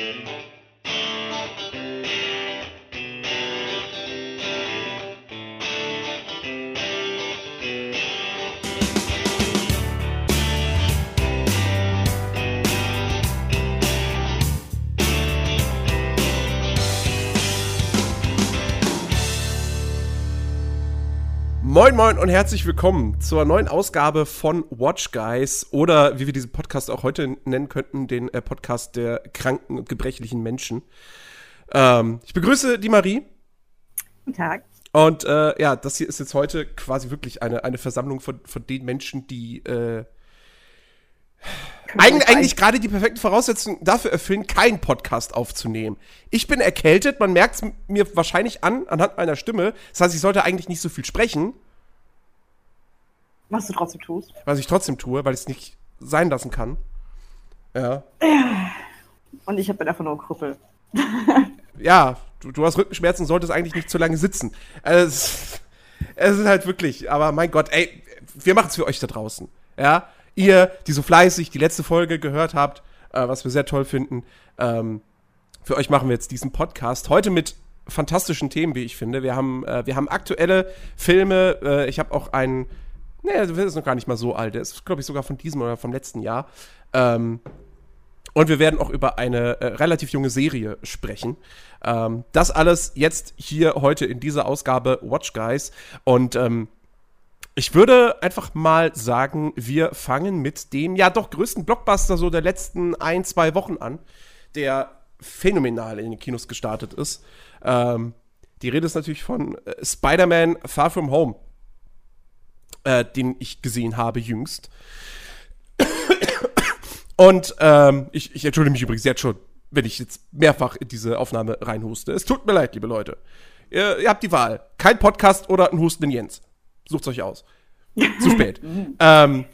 Música Moin Moin und herzlich willkommen zur neuen Ausgabe von Watch Guys oder wie wir diesen Podcast auch heute nennen könnten, den äh, Podcast der kranken und gebrechlichen Menschen. Ähm, ich begrüße die Marie. Guten Tag. Und äh, ja, das hier ist jetzt heute quasi wirklich eine, eine Versammlung von, von den Menschen, die äh, Eig eigentlich gerade die perfekten Voraussetzungen dafür erfüllen, keinen Podcast aufzunehmen. Ich bin erkältet, man merkt es mir wahrscheinlich an, anhand meiner Stimme. Das heißt, ich sollte eigentlich nicht so viel sprechen. Was du trotzdem tust. Was ich trotzdem tue, weil ich es nicht sein lassen kann. Ja. Und ich bin einfach nur ein Krüppel. ja, du, du, hast Rückenschmerzen und solltest eigentlich nicht zu lange sitzen. Es, es ist halt wirklich, aber mein Gott, ey, wir machen es für euch da draußen. Ja ihr, die so fleißig die letzte Folge gehört habt, äh, was wir sehr toll finden, ähm, für euch machen wir jetzt diesen Podcast. Heute mit fantastischen Themen, wie ich finde. Wir haben, äh, wir haben aktuelle Filme. Äh, ich habe auch einen, nee, der ist noch gar nicht mal so alt. Der ist, glaube ich, sogar von diesem oder vom letzten Jahr. Ähm, und wir werden auch über eine äh, relativ junge Serie sprechen. Ähm, das alles jetzt hier heute in dieser Ausgabe Watch Guys. Und ähm, ich würde einfach mal sagen, wir fangen mit dem ja doch größten Blockbuster so der letzten ein, zwei Wochen an, der phänomenal in den Kinos gestartet ist. Ähm, die Rede ist natürlich von äh, Spider-Man Far From Home, äh, den ich gesehen habe jüngst. Und ähm, ich, ich entschuldige mich übrigens jetzt schon, wenn ich jetzt mehrfach in diese Aufnahme reinhuste. Es tut mir leid, liebe Leute. Ihr, ihr habt die Wahl. Kein Podcast oder ein hustenden Jens. Sucht's euch aus. Zu spät. ähm,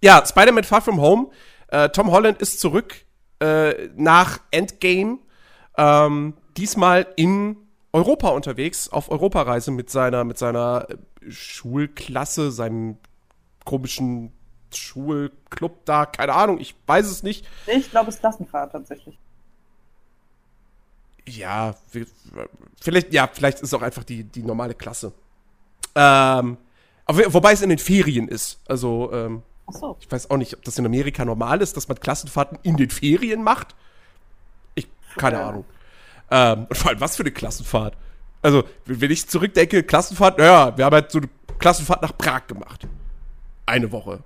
ja, Spider-Man Far From Home. Äh, Tom Holland ist zurück äh, nach Endgame. Ähm, diesmal in Europa unterwegs, auf Europareise mit seiner, mit seiner äh, Schulklasse, seinem komischen Schulclub da, keine Ahnung, ich weiß es nicht. Ich glaube, es ist Klassenfahrt tatsächlich. Ja, vielleicht, ja, vielleicht ist es auch einfach die, die normale Klasse. Ähm, aber, wobei es in den Ferien ist. Also, ähm, so. ich weiß auch nicht, ob das in Amerika normal ist, dass man Klassenfahrten in den Ferien macht. Ich, keine ja. Ahnung. Ähm, und vor allem, was für eine Klassenfahrt? Also, wenn ich zurückdenke, Klassenfahrt, naja, wir haben halt so eine Klassenfahrt nach Prag gemacht. Eine Woche.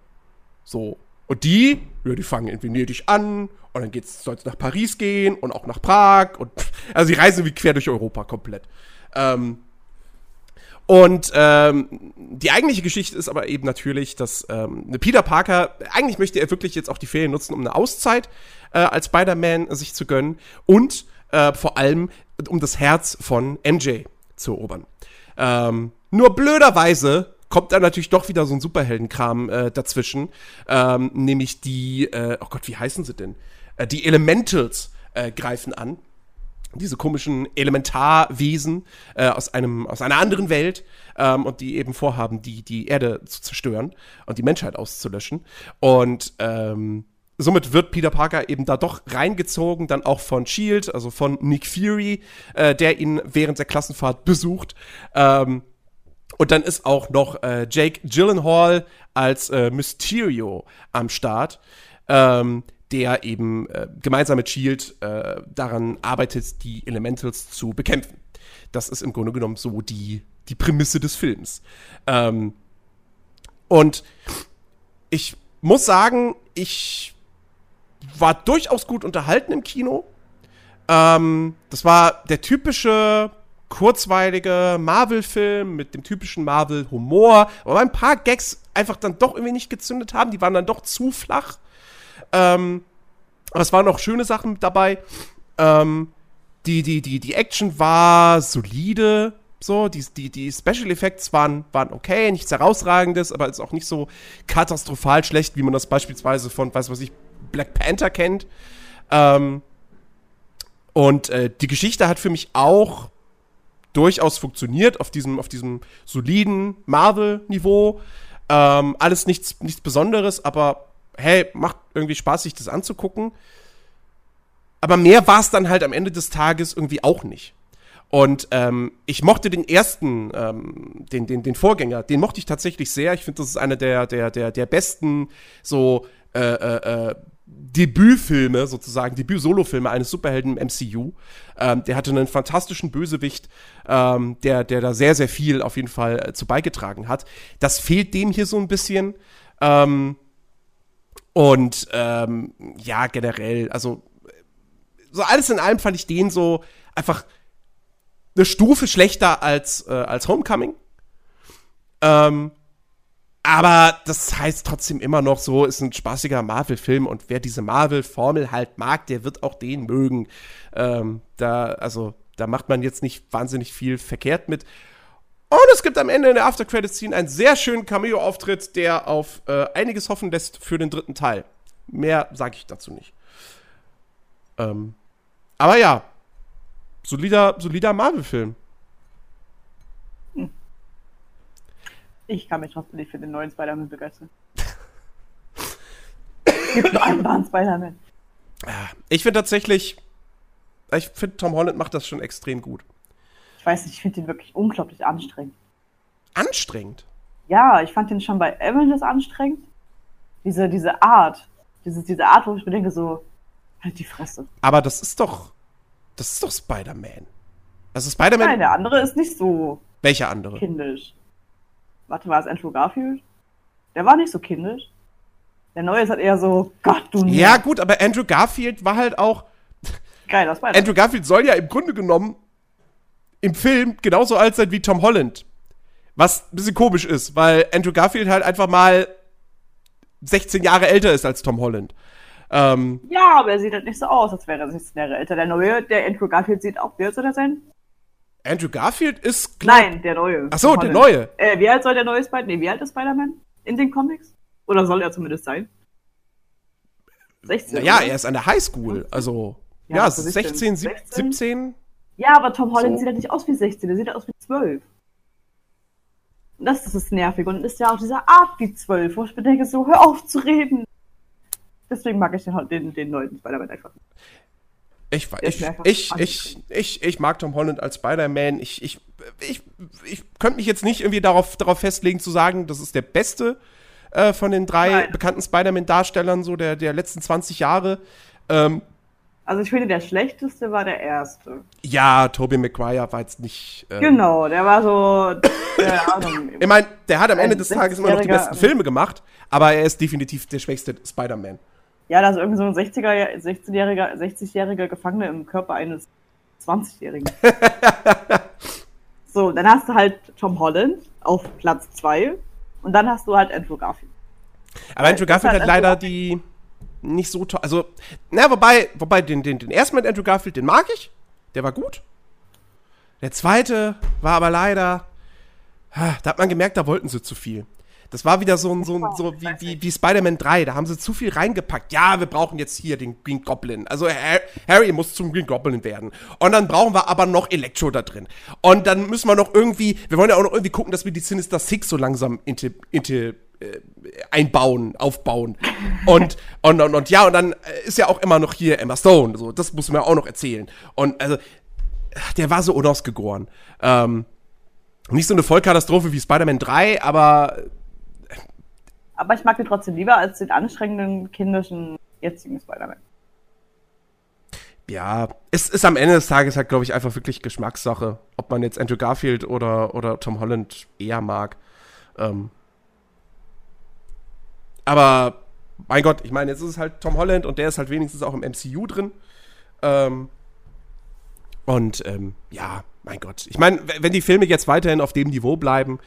So. Und die, ja, die fangen in Venedig an und dann soll es nach Paris gehen und auch nach Prag und also die reisen wie quer durch Europa komplett. Ähm, und ähm, die eigentliche Geschichte ist aber eben natürlich, dass ähm, Peter Parker, eigentlich möchte er wirklich jetzt auch die Ferien nutzen, um eine Auszeit äh, als Spider-Man sich zu gönnen und äh, vor allem um das Herz von MJ zu erobern. Ähm, nur blöderweise kommt da natürlich doch wieder so ein Superheldenkram äh, dazwischen, ähm, nämlich die, äh, oh Gott, wie heißen sie denn? Äh, die Elementals äh, greifen an diese komischen Elementarwesen äh, aus einem aus einer anderen Welt ähm, und die eben vorhaben, die die Erde zu zerstören und die Menschheit auszulöschen und ähm, somit wird Peter Parker eben da doch reingezogen, dann auch von Shield, also von Nick Fury, äh, der ihn während der Klassenfahrt besucht. Ähm, und dann ist auch noch äh, Jake Gyllenhaal als äh, Mysterio am Start. Ähm, der eben äh, gemeinsam mit Shield äh, daran arbeitet, die Elementals zu bekämpfen. Das ist im Grunde genommen so die, die Prämisse des Films. Ähm, und ich muss sagen, ich war durchaus gut unterhalten im Kino. Ähm, das war der typische kurzweilige Marvel-Film mit dem typischen Marvel-Humor, aber ein paar Gags einfach dann doch irgendwie nicht gezündet haben. Die waren dann doch zu flach. Ähm, aber es waren noch schöne Sachen dabei. Ähm, die, die, die, die Action war solide. So, die, die, die Special Effects waren, waren okay, nichts herausragendes, aber ist auch nicht so katastrophal schlecht, wie man das beispielsweise von, weiß was ich, Black Panther kennt. Ähm, und äh, die Geschichte hat für mich auch durchaus funktioniert auf diesem, auf diesem soliden Marvel-Niveau. Ähm, alles nichts, nichts Besonderes, aber hey, macht irgendwie Spaß, sich das anzugucken. aber mehr war es dann halt am Ende des Tages irgendwie auch nicht. Und ähm, ich mochte den ersten, ähm, den, den, den Vorgänger, den mochte ich tatsächlich sehr. Ich finde, das ist einer der, der, der, der besten so äh, äh, äh Debütfilme sozusagen, Debüt-Solo-Filme eines Superhelden im MCU. Ähm, der hatte einen fantastischen Bösewicht, ähm, der, der da sehr, sehr viel auf jeden Fall äh, zu beigetragen hat. Das fehlt dem hier so ein bisschen. Ähm, und ähm, ja, generell, also so alles in allem fand ich den so einfach eine Stufe schlechter als, äh, als Homecoming. Ähm, aber das heißt trotzdem immer noch so, ist ein spaßiger Marvel-Film und wer diese Marvel-Formel halt mag, der wird auch den mögen. Ähm, da, also, da macht man jetzt nicht wahnsinnig viel verkehrt mit. Und es gibt am Ende in der After-Credit-Scene einen sehr schönen Cameo-Auftritt, der auf äh, einiges hoffen lässt für den dritten Teil. Mehr sage ich dazu nicht. Ähm, aber ja, solider, solider Marvel-Film. Ich kann mich trotzdem nicht für den neuen Spider-Man begeistern. gibt nur einen wahren Spider-Man. Ich finde tatsächlich, ich finde Tom Holland macht das schon extrem gut. Ich weiß nicht, ich finde ihn wirklich unglaublich anstrengend. Anstrengend? Ja, ich fand ihn schon bei Avengers anstrengend. Diese, diese Art, diese, diese Art, wo ich mir denke, so, halt die Fresse. Aber das ist doch, das ist doch Spider-Man. Also Spider-Man. Nein, der andere ist nicht so. Welcher andere? Kindisch. Warte, war es Andrew Garfield? Der war nicht so kindisch. Der neue ist halt eher so, Gott, du Ja, gut, aber Andrew Garfield war halt auch. Geil, das war Andrew Garfield soll ja im Grunde genommen im Film genauso alt sein wie Tom Holland. Was ein bisschen komisch ist, weil Andrew Garfield halt einfach mal 16 Jahre älter ist als Tom Holland. Ähm, ja, aber er sieht halt nicht so aus, als wäre er 16 Jahre älter. Der neue, der Andrew Garfield sieht auch, wie alt soll er sein? Andrew Garfield ist glaub, Nein, der neue. Ach so, der neue. Äh, wie alt soll der neue Spider-Man? Nee, wie alt ist Spider-Man in den Comics? Oder soll er zumindest sein? 16. Ja, er ist an der Highschool, also ja, ja also 16, 16, 17. Ja, aber Tom Holland so. sieht halt nicht aus wie 16, der sieht halt aus wie 12. Und das ist das Nervige und ist ja auch dieser Art wie 12, wo ich mir denke, so, hör auf zu reden. Deswegen mag ich den, den, den neuen Spider-Man einfach. Ich, ich, ich, ich, ich, ich, mag Tom Holland als Spider-Man. Ich, ich, ich, ich könnte mich jetzt nicht irgendwie darauf, darauf festlegen zu sagen, das ist der beste äh, von den drei Nein. bekannten Spider-Man-Darstellern so der, der letzten 20 Jahre. Ähm, also ich finde, der schlechteste war der erste. Ja, Tobey Maguire war jetzt nicht. Ähm, genau, der war so. Der, ich meine, der hat am Ende des Tages immer noch die besten Filme gemacht, aber er ist definitiv der schwächste Spider-Man. Ja, da ist irgendwie so ein 60er, 16-jähriger, 60-jähriger Gefangene im Körper eines 20-Jährigen. so, dann hast du halt Tom Holland auf Platz 2 und dann hast du halt Andrew Garfield. Aber Andrew Garfield halt hat leider die nicht so toll. Also, na, wobei, wobei den, den, den ersten mit Andrew Garfield, den mag ich. Der war gut. Der zweite war aber leider. Da hat man gemerkt, da wollten sie zu viel. Das war wieder so ein, so, ein, so wie, wie, wie Spider-Man 3. Da haben sie zu viel reingepackt. Ja, wir brauchen jetzt hier den Green Goblin. Also Harry muss zum Green Goblin werden. Und dann brauchen wir aber noch Elektro da drin. Und dann müssen wir noch irgendwie, wir wollen ja auch noch irgendwie gucken, dass wir die Sinister Six so langsam into, into, äh, einbauen, aufbauen. Und, und, und, und ja, und dann ist ja auch immer noch hier Emma Stone. So, das muss man ja auch noch erzählen. Und also, der war so unausgegoren. Ähm, nicht so eine Vollkatastrophe wie Spider-Man 3, aber aber ich mag den trotzdem lieber als den anstrengenden, kindischen, jetzigen Spider-Man. Ja, es ist am Ende des Tages halt, glaube ich, einfach wirklich Geschmackssache, ob man jetzt Andrew Garfield oder, oder Tom Holland eher mag. Ähm aber mein Gott, ich meine, jetzt ist es halt Tom Holland und der ist halt wenigstens auch im MCU drin. Ähm und ähm, ja, mein Gott. Ich meine, wenn die Filme jetzt weiterhin auf dem Niveau bleiben,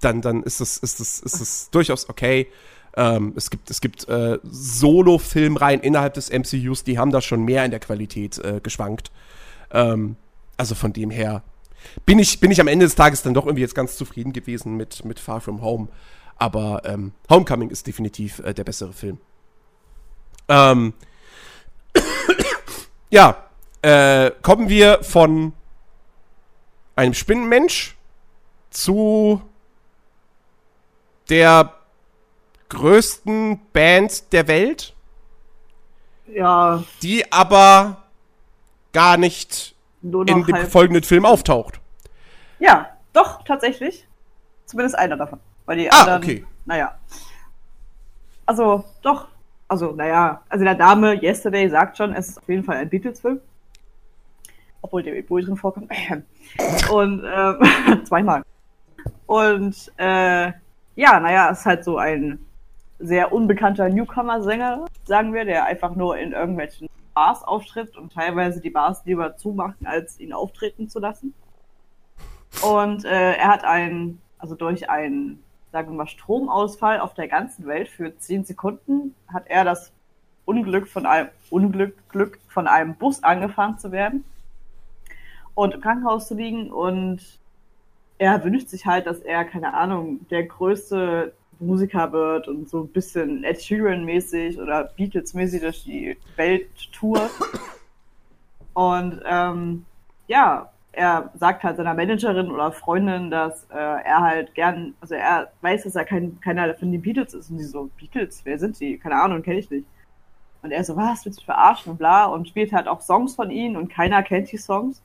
dann, dann ist es, ist es, ist es durchaus okay. Ähm, es gibt, es gibt äh, Solo-Filmreihen innerhalb des MCUs, die haben da schon mehr in der Qualität äh, geschwankt. Ähm, also von dem her bin ich, bin ich am Ende des Tages dann doch irgendwie jetzt ganz zufrieden gewesen mit, mit Far From Home. Aber ähm, Homecoming ist definitiv äh, der bessere Film. Ähm, ja, äh, kommen wir von einem Spinnenmensch zu der größten Band der Welt. Ja. Die aber gar nicht in dem folgenden Film auftaucht. Ja, doch, tatsächlich. Zumindest einer davon. Weil die ah, anderen, okay. naja. Also, doch. Also, naja. Also, der Dame Yesterday sagt schon, es ist auf jeden Fall ein Beatles-Film. Obwohl David Bowie drin vorkommt. Und, ähm, zweimal. Und, äh, ja, naja, es ist halt so ein sehr unbekannter Newcomer-Sänger, sagen wir, der einfach nur in irgendwelchen Bars auftritt und teilweise die Bars lieber zumachen, als ihn auftreten zu lassen. Und äh, er hat einen, also durch einen, sagen wir mal, Stromausfall auf der ganzen Welt für 10 Sekunden hat er das Unglück von einem Unglück Glück von einem Bus angefahren zu werden und im Krankenhaus zu liegen und er wünscht sich halt, dass er, keine Ahnung, der größte Musiker wird und so ein bisschen Ed Sheeran-mäßig oder Beatles-mäßig durch die Welt tourt. Und ähm, ja, er sagt halt seiner Managerin oder Freundin, dass äh, er halt gern, also er weiß, dass er kein, keiner von den Beatles ist. Und sie so, Beatles, wer sind die? Keine Ahnung, kenne ich nicht. Und er so, was, willst du verarschen und bla und spielt halt auch Songs von ihnen und keiner kennt die Songs.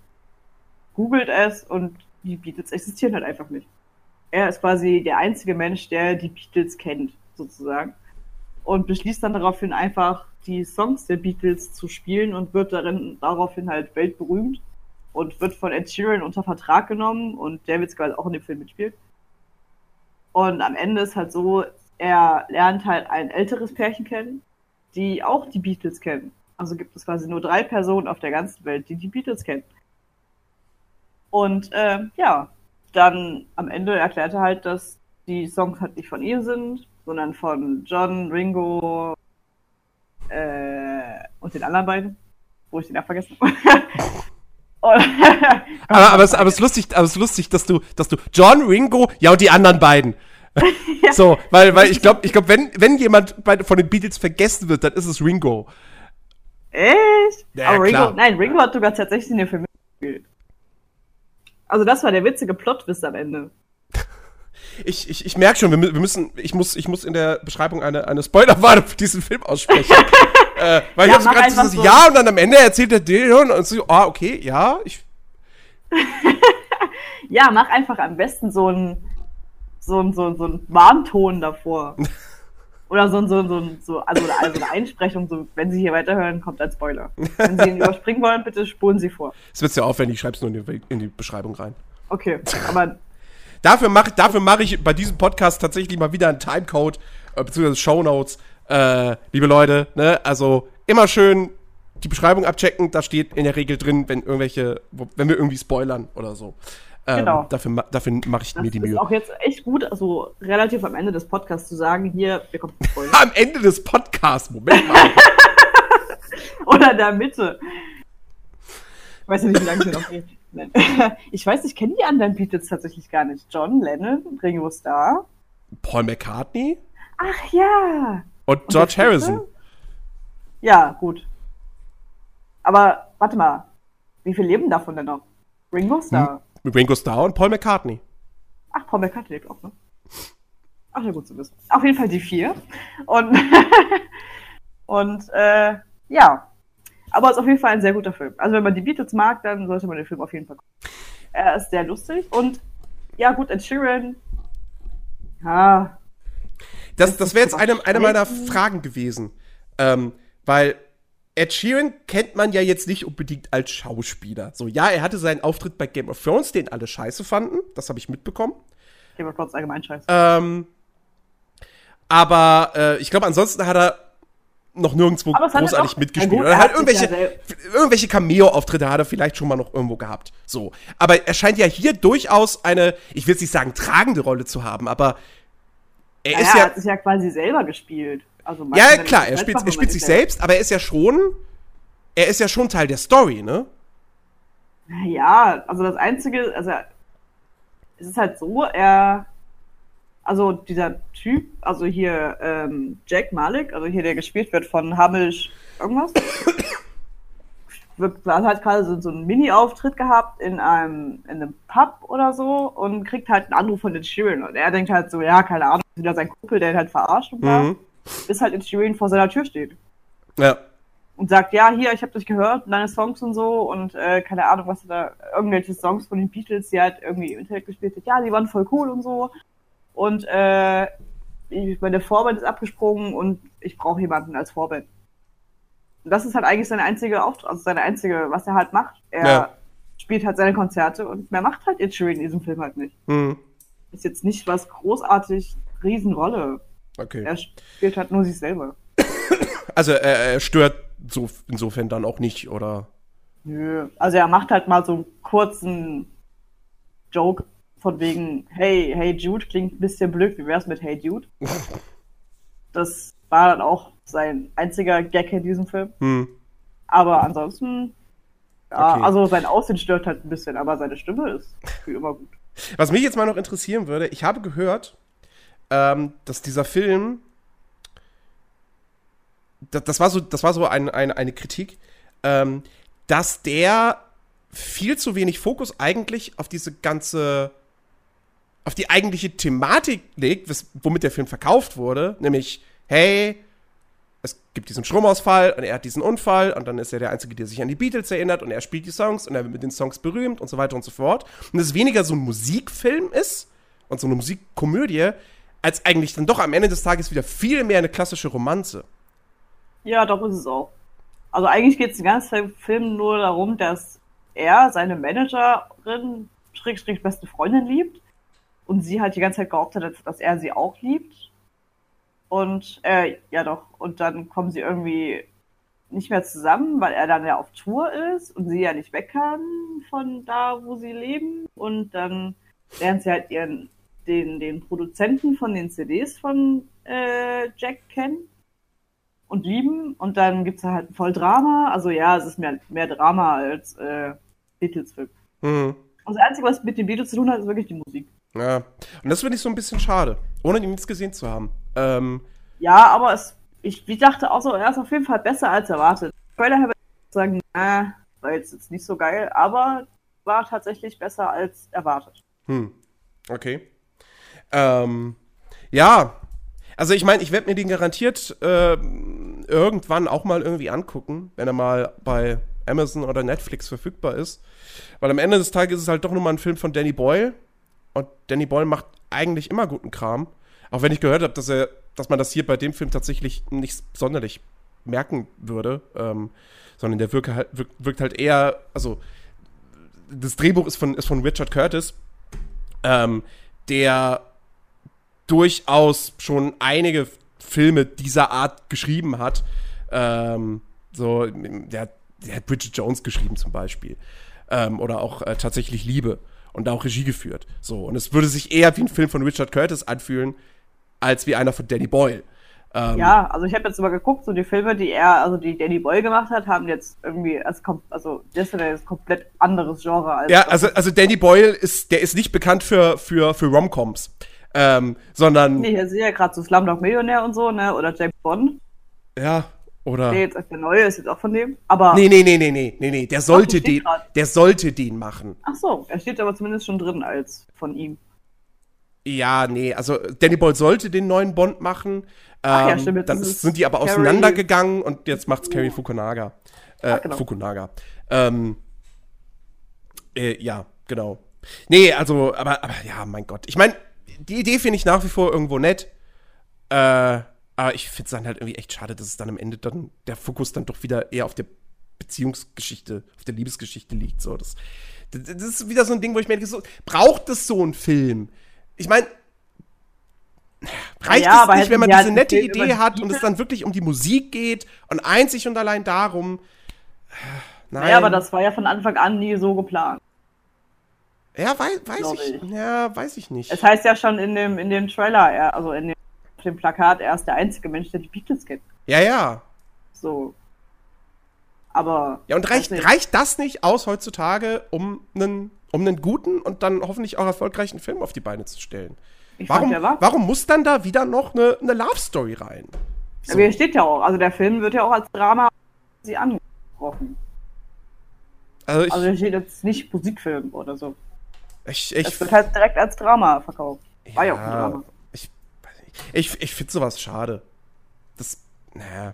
Googelt es und die Beatles existieren halt einfach nicht. Er ist quasi der einzige Mensch, der die Beatles kennt, sozusagen. Und beschließt dann daraufhin einfach, die Songs der Beatles zu spielen und wird darin daraufhin halt weltberühmt und wird von Ed Sheeran unter Vertrag genommen und der wird quasi auch in dem Film mitspielt. Und am Ende ist halt so, er lernt halt ein älteres Pärchen kennen, die auch die Beatles kennen. Also gibt es quasi nur drei Personen auf der ganzen Welt, die die Beatles kennen. Und äh, ja, dann am Ende erklärt er halt, dass die Songs halt nicht von ihr sind, sondern von John, Ringo äh, und den anderen beiden, wo ich den auch vergessen habe. aber, aber, es, aber es ist lustig, aber es ist lustig, dass du, dass du John, Ringo, ja und die anderen beiden. ja. So, weil, weil ich glaube, ich glaube, wenn, wenn jemand bei, von den Beatles vergessen wird, dann ist es Ringo. Echt? Ja, aber Ringo, nein, Ringo hat sogar tatsächlich in den Film mitgespielt. Also das war der witzige Plot-Twist am Ende. Ich, ich, ich merke schon, wir, wir, müssen, ich muss, ich muss in der Beschreibung eine, eine Spoilerwarnung für diesen Film aussprechen. äh, weil ja, ich habe gerade so, ja und dann am Ende erzählt der Dillion und so, ah, okay, ja, ich. ja, mach einfach am besten so ein so ein so, so ein Warnton davor. Oder so, so, so, so also, also eine Einsprechung, so, wenn Sie hier weiterhören, kommt ein Spoiler. Wenn Sie ihn überspringen wollen, bitte spulen Sie vor. Es wird sehr aufwendig, ich schreibe es nur in die, in die Beschreibung rein. Okay, aber. dafür mache dafür mach ich bei diesem Podcast tatsächlich mal wieder einen Timecode, äh, beziehungsweise Shownotes. Äh, liebe Leute, ne, also immer schön die Beschreibung abchecken, da steht in der Regel drin, wenn irgendwelche, wenn wir irgendwie spoilern oder so. Ähm, genau. Dafür, dafür mache ich das mir die Mühe. Das ist auch jetzt echt gut, also relativ am Ende des Podcasts zu sagen, hier, wir kommen Spoiler. am Ende des Podcasts, Moment mal. Oder in der Mitte. Ich weiß nicht, wie lange wir noch geht. Ich weiß, ich kenne die anderen Beatles tatsächlich gar nicht. John Lennon, Ringo Starr. Paul McCartney? Ach ja. Und, Und George Harrison. Ja, gut. Aber warte mal, wie viel leben davon denn noch? Ringo Starr. Hm. Mit Ringo Starr und Paul McCartney. Ach, Paul McCartney lebt auch, ne? Ach, ja, gut zu wissen. Auf jeden Fall die vier. Und, und äh, ja. Aber es ist auf jeden Fall ein sehr guter Film. Also wenn man die Beatles mag, dann sollte man den Film auf jeden Fall gucken. Er ist sehr lustig und ja, gut, Ed Sheeran. Ja. Das, das wäre jetzt eine, eine meiner Fragen gewesen. Ähm, weil Ed Sheeran kennt man ja jetzt nicht unbedingt als Schauspieler. So, ja, er hatte seinen Auftritt bei Game of Thrones, den alle scheiße fanden. Das habe ich mitbekommen. Game of Thrones allgemein scheiße. Ähm, aber äh, ich glaube, ansonsten hat er noch nirgendwo großartig mitgespielt. Gut, er hat irgendwelche, ja irgendwelche Cameo-Auftritte hat er vielleicht schon mal noch irgendwo gehabt. So. Aber er scheint ja hier durchaus eine, ich will jetzt nicht sagen tragende Rolle zu haben, aber er naja, ist ja. Er hat sich ja quasi selber gespielt. Also ja, klar, er spielt, er spielt sich selbst, aber er ist ja schon, er ist ja schon Teil der Story, ne? Ja, also das Einzige, also es ist halt so, er, also dieser Typ, also hier ähm, Jack Malik, also hier der gespielt wird von Hamish irgendwas, hat gerade so, so einen Mini-Auftritt gehabt in einem, in einem Pub oder so und kriegt halt einen Anruf von den Sheeran und er denkt halt so, ja, keine Ahnung, wieder sein Kumpel, der ihn halt verarscht und bla. Mhm bis halt in Shirin vor seiner Tür steht. Ja. und sagt, ja, hier, ich habe dich gehört, deine Songs und so und äh, keine Ahnung, was da, irgendwelche Songs von den Beatles, die halt irgendwie im Internet gespielt hat, ja, die waren voll cool und so. Und äh, meine Vorband ist abgesprungen und ich brauche jemanden als Vorband. Und das ist halt eigentlich seine einzige Auftrag, also seine einzige, was er halt macht. Er ja. spielt halt seine Konzerte und mehr macht halt Ed Sheeran in diesem Film halt nicht. Mhm. Ist jetzt nicht was großartig Riesenrolle. Okay. Er spielt halt nur sich selber. Also er, er stört so, insofern dann auch nicht, oder? Nö, also er macht halt mal so einen kurzen Joke von wegen, hey, hey Jude klingt ein bisschen blöd, wie wär's mit Hey Jude? das war dann auch sein einziger Gag in diesem Film. Hm. Aber ansonsten, ja, okay. also sein Aussehen stört halt ein bisschen, aber seine Stimme ist wie immer gut. Was mich jetzt mal noch interessieren würde, ich habe gehört, ähm, dass dieser Film das, das, war so, das war so ein, ein, eine Kritik, ähm, dass der viel zu wenig Fokus eigentlich auf diese ganze, auf die eigentliche Thematik legt, womit der Film verkauft wurde, nämlich, hey, es gibt diesen Stromausfall und er hat diesen Unfall und dann ist er der Einzige, der sich an die Beatles erinnert und er spielt die Songs und er wird mit den Songs berühmt und so weiter und so fort. Und es weniger so ein Musikfilm ist und so eine Musikkomödie, als eigentlich dann doch am Ende des Tages wieder viel mehr eine klassische Romanze. Ja, doch ist es auch. Also eigentlich geht es den ganzen Film nur darum, dass er seine Managerin, Schrägstrich beste Freundin liebt und sie halt die ganze Zeit behauptet hat, dass er sie auch liebt. Und äh, ja doch, und dann kommen sie irgendwie nicht mehr zusammen, weil er dann ja auf Tour ist und sie ja nicht weg kann von da, wo sie leben. Und dann lernt sie halt ihren, den, den Produzenten von den CDs von äh, Jack kennen und lieben. Und dann gibt es halt voll Drama. Also ja, es ist mehr, mehr Drama als äh, Beatles-Film. Mhm. Also das Einzige, was mit den Beatles zu tun hat, ist wirklich die Musik. Ja, und das finde ich so ein bisschen schade, ohne ihn jetzt gesehen zu haben. Ähm, ja, aber es, ich, ich dachte auch so, er ist auf jeden Fall besser als erwartet. Trailer habe ich sagen, na, war jetzt, jetzt nicht so geil, aber war tatsächlich besser als erwartet. Hm, okay. Ähm, ja, also ich meine, ich werde mir den garantiert äh, irgendwann auch mal irgendwie angucken, wenn er mal bei Amazon oder Netflix verfügbar ist. Weil am Ende des Tages ist es halt doch nur mal ein Film von Danny Boyle. Und Danny Boyle macht eigentlich immer guten Kram. Auch wenn ich gehört habe, dass er, dass man das hier bei dem Film tatsächlich nicht sonderlich merken würde. Ähm, sondern der wirke halt, wirkt, wirkt, halt eher, also das Drehbuch ist von, ist von Richard Curtis, ähm, der durchaus schon einige Filme dieser Art geschrieben hat. Ähm, so, der, der, hat Bridget Jones geschrieben zum Beispiel. Ähm, oder auch äh, tatsächlich Liebe und da auch Regie geführt. So, und es würde sich eher wie ein Film von Richard Curtis anfühlen, als wie einer von Danny Boyle. Ähm, ja, also ich habe jetzt mal geguckt, so die Filme, die er, also die Danny Boyle gemacht hat, haben jetzt irgendwie, als, also das ist ein komplett anderes Genre. Als ja, also, also Danny Boyle ist, der ist nicht bekannt für, für, für Romcoms. Ähm, sondern. Nee, hier sehe ja gerade so Slumdog Millionär und so, ne? Oder James Bond. Ja, oder. Nee, jetzt der neue ist jetzt auch von dem. Aber. Nee, nee, nee, nee, nee, nee, nee. Der sollte den. Der sollte den machen. Ach so, er steht aber zumindest schon drin als von ihm. Ja, nee, also Danny Boyle sollte den neuen Bond machen. Ach, ja, ähm, stimmt, dann ist, sind die aber Carrie. auseinandergegangen und jetzt macht's Carrie Fukunaga. Äh, Ach, genau. Fukunaga. Ähm, äh, ja, genau. Nee, also, aber, aber ja, mein Gott. Ich meine, die Idee finde ich nach wie vor irgendwo nett. Äh, aber ich finde es dann halt irgendwie echt schade, dass es dann am Ende dann der Fokus dann doch wieder eher auf der Beziehungsgeschichte, auf der Liebesgeschichte liegt. So, das, das ist wieder so ein Ding, wo ich mir denke, so, braucht es so einen Film? Ich meine, reicht ja, es nicht, wenn man diese halt nette Idee hat und es dann wirklich um die Musik geht und einzig und allein darum. Nein. Naja, aber das war ja von Anfang an nie so geplant. Ja, weiß, weiß ich, ich, Ja, weiß ich nicht. Es heißt ja schon in dem, in dem Trailer, er, also in dem, dem Plakat, er ist der einzige Mensch, der die Beatles kennt. Ja, ja. So. Aber. Ja, und reicht, reicht das nicht aus heutzutage, um einen, um einen guten und dann hoffentlich auch erfolgreichen Film auf die Beine zu stellen? Ich warum, fand, warum muss dann da wieder noch eine, eine Love Story rein? So. Aber hier steht ja auch, also der Film wird ja auch als Drama sie angesprochen. Also, ich, also hier steht jetzt nicht Musikfilm oder so. Ich, ich, es wird halt direkt als Drama verkauft. War ja, auch ein Drama. Ich, ich, ich finde sowas schade. Das, naja,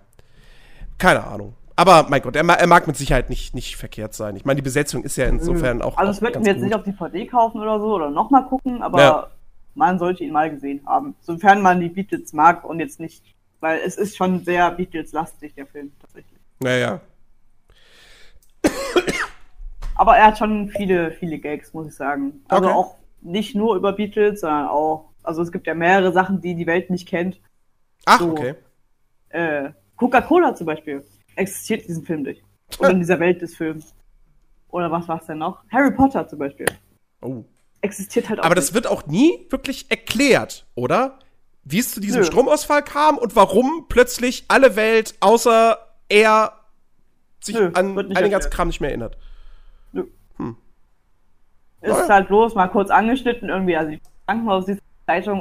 keine Ahnung. Aber mein Gott, er, er, mag mit Sicherheit nicht, nicht verkehrt sein. Ich meine, die Besetzung ist ja insofern auch. Also, das möchten wir jetzt gut. nicht auf DVD kaufen oder so oder nochmal gucken, aber ja. man sollte ihn mal gesehen haben. Sofern man die Beatles mag und jetzt nicht, weil es ist schon sehr Beatles-lastig, der Film tatsächlich. Naja. Aber er hat schon viele, viele Gags, muss ich sagen. Also okay. auch nicht nur über Beatles, sondern auch, also es gibt ja mehrere Sachen, die die Welt nicht kennt. Ach, so, okay. Äh, Coca-Cola zum Beispiel existiert in diesem Film nicht. Oder in dieser Welt des Films. Oder was war es denn noch? Harry Potter zum Beispiel. Oh. Existiert halt auch. Aber nicht. das wird auch nie wirklich erklärt, oder? Wie es zu diesem Nö. Stromausfall kam und warum plötzlich alle Welt außer er sich Nö, an den ganzen Kram nicht mehr erinnert. Nö. Hm. Ist halt bloß mal kurz angeschnitten irgendwie. Also die Krankenhaus, die Zeitung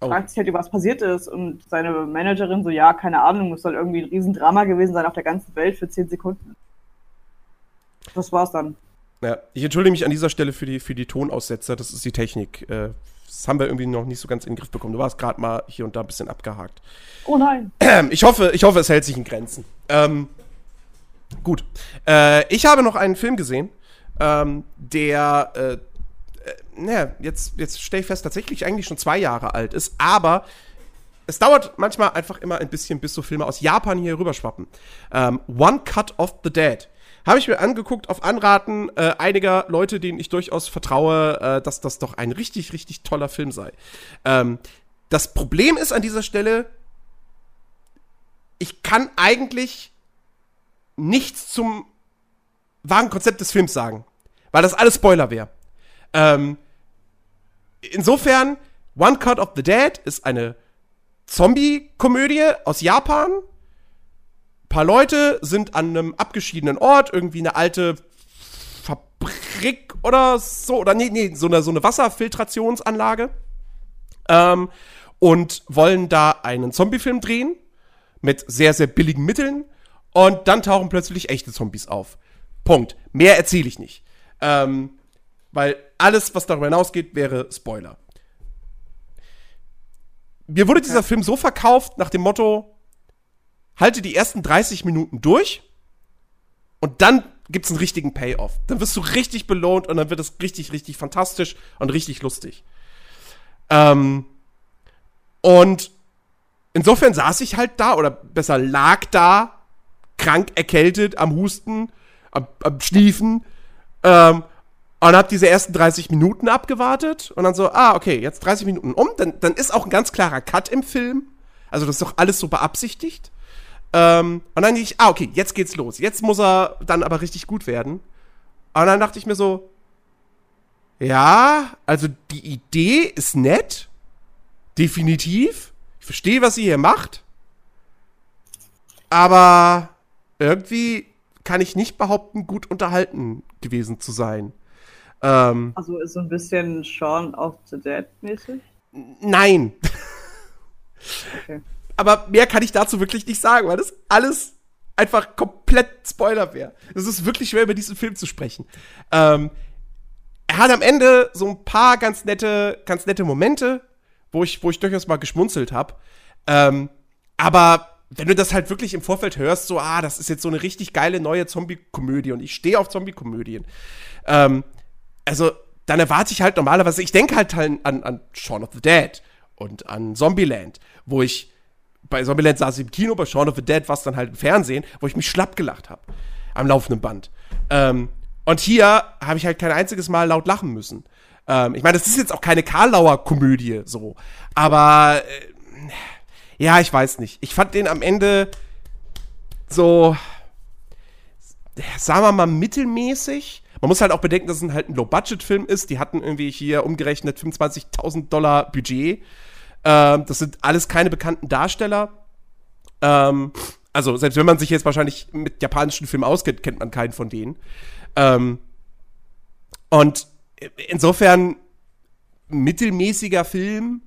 oh. fragt sich halt, was passiert ist. Und seine Managerin so, ja, keine Ahnung, es soll irgendwie ein Riesendrama gewesen sein auf der ganzen Welt für 10 Sekunden. Das war's dann. Ja, ich entschuldige mich an dieser Stelle für die, für die Tonaussetzer, das ist die Technik. Äh, das haben wir irgendwie noch nicht so ganz in den Griff bekommen. Du warst gerade mal hier und da ein bisschen abgehakt. Oh nein. Ich hoffe, ich hoffe, es hält sich in Grenzen. Ähm, gut. Äh, ich habe noch einen Film gesehen, ähm, der äh, naja, jetzt, jetzt stelle ich fest, tatsächlich eigentlich schon zwei Jahre alt ist, aber es dauert manchmal einfach immer ein bisschen, bis so Filme aus Japan hier rüberschwappen. Ähm, One Cut of the Dead. Habe ich mir angeguckt auf Anraten äh, einiger Leute, denen ich durchaus vertraue, äh, dass das doch ein richtig, richtig toller Film sei. Ähm, das Problem ist an dieser Stelle, ich kann eigentlich nichts zum wahren Konzept des Films sagen, weil das alles Spoiler wäre. Ähm, insofern, One Cut of the Dead ist eine Zombie-Komödie aus Japan. Ein paar Leute sind an einem abgeschiedenen Ort, irgendwie eine alte Fabrik oder so, oder nee, nee, so eine, so eine Wasserfiltrationsanlage. Ähm, und wollen da einen Zombie-Film drehen mit sehr, sehr billigen Mitteln. Und dann tauchen plötzlich echte Zombies auf. Punkt. Mehr erzähle ich nicht. Ähm, weil alles, was darüber hinausgeht, wäre Spoiler. Mir wurde dieser Film so verkauft nach dem Motto, halte die ersten 30 Minuten durch und dann gibt es einen richtigen Payoff. Dann wirst du richtig belohnt und dann wird es richtig, richtig fantastisch und richtig lustig. Ähm, und insofern saß ich halt da, oder besser lag da, krank, erkältet, am Husten, am, am Schniefen, ähm, und hab diese ersten 30 Minuten abgewartet und dann so, ah, okay, jetzt 30 Minuten um, dann, dann ist auch ein ganz klarer Cut im Film. Also das ist doch alles so beabsichtigt. Ähm, und dann ich, ah, okay, jetzt geht's los. Jetzt muss er dann aber richtig gut werden. Und dann dachte ich mir so, ja, also die Idee ist nett. Definitiv. Ich verstehe, was sie hier macht. Aber irgendwie kann ich nicht behaupten, gut unterhalten gewesen zu sein. Ähm, also ist so ein bisschen Shaun of the Dead mäßig? Nein. Okay. Aber mehr kann ich dazu wirklich nicht sagen, weil das alles einfach komplett Spoiler wäre. Es ist wirklich schwer, über diesen Film zu sprechen. Ähm, er hat am Ende so ein paar ganz nette, ganz nette Momente, wo ich, wo ich durchaus mal geschmunzelt habe. Ähm, aber wenn du das halt wirklich im Vorfeld hörst, so, ah, das ist jetzt so eine richtig geile neue Zombie-Komödie und ich stehe auf Zombie-Komödien, ähm, also dann erwarte ich halt normalerweise, ich denke halt an, an Shaun of the Dead und an Zombieland, wo ich bei Zombieland saß ich im Kino, bei Shaun of the Dead war es dann halt im Fernsehen, wo ich mich schlapp gelacht habe. Am laufenden Band. Ähm, und hier habe ich halt kein einziges Mal laut lachen müssen. Ähm, ich meine, das ist jetzt auch keine Karlauer Komödie so. Aber äh, ja, ich weiß nicht. Ich fand den am Ende so, sagen wir mal, mittelmäßig. Man muss halt auch bedenken, dass es halt ein Low-Budget-Film ist. Die hatten irgendwie hier umgerechnet 25.000 Dollar Budget. Ähm, das sind alles keine bekannten Darsteller. Ähm, also, selbst wenn man sich jetzt wahrscheinlich mit japanischen Filmen auskennt, kennt man keinen von denen. Ähm, und insofern mittelmäßiger Film.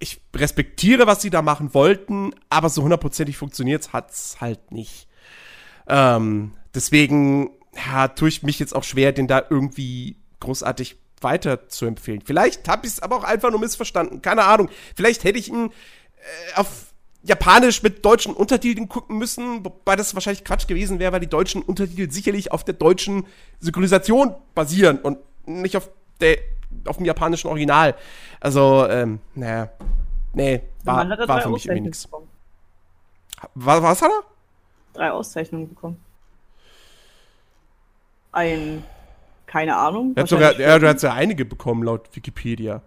Ich respektiere, was sie da machen wollten, aber so hundertprozentig funktioniert hat es halt nicht. Ähm, deswegen ja, tue ich mich jetzt auch schwer, den da irgendwie großartig weiter zu empfehlen. Vielleicht habe ich es aber auch einfach nur missverstanden. Keine Ahnung. Vielleicht hätte ich ihn äh, auf Japanisch mit deutschen Untertiteln gucken müssen, wobei das wahrscheinlich Quatsch gewesen wäre, weil die deutschen Untertitel sicherlich auf der deutschen Synchronisation basieren und nicht auf, der, auf dem japanischen Original. Also, ähm, naja, nee, war, war für mich irgendwie nichts. Was, was hat er? Drei Auszeichnungen bekommen. Ein, keine Ahnung. Er hat sogar, ja, du hast ja einige bekommen, laut Wikipedia.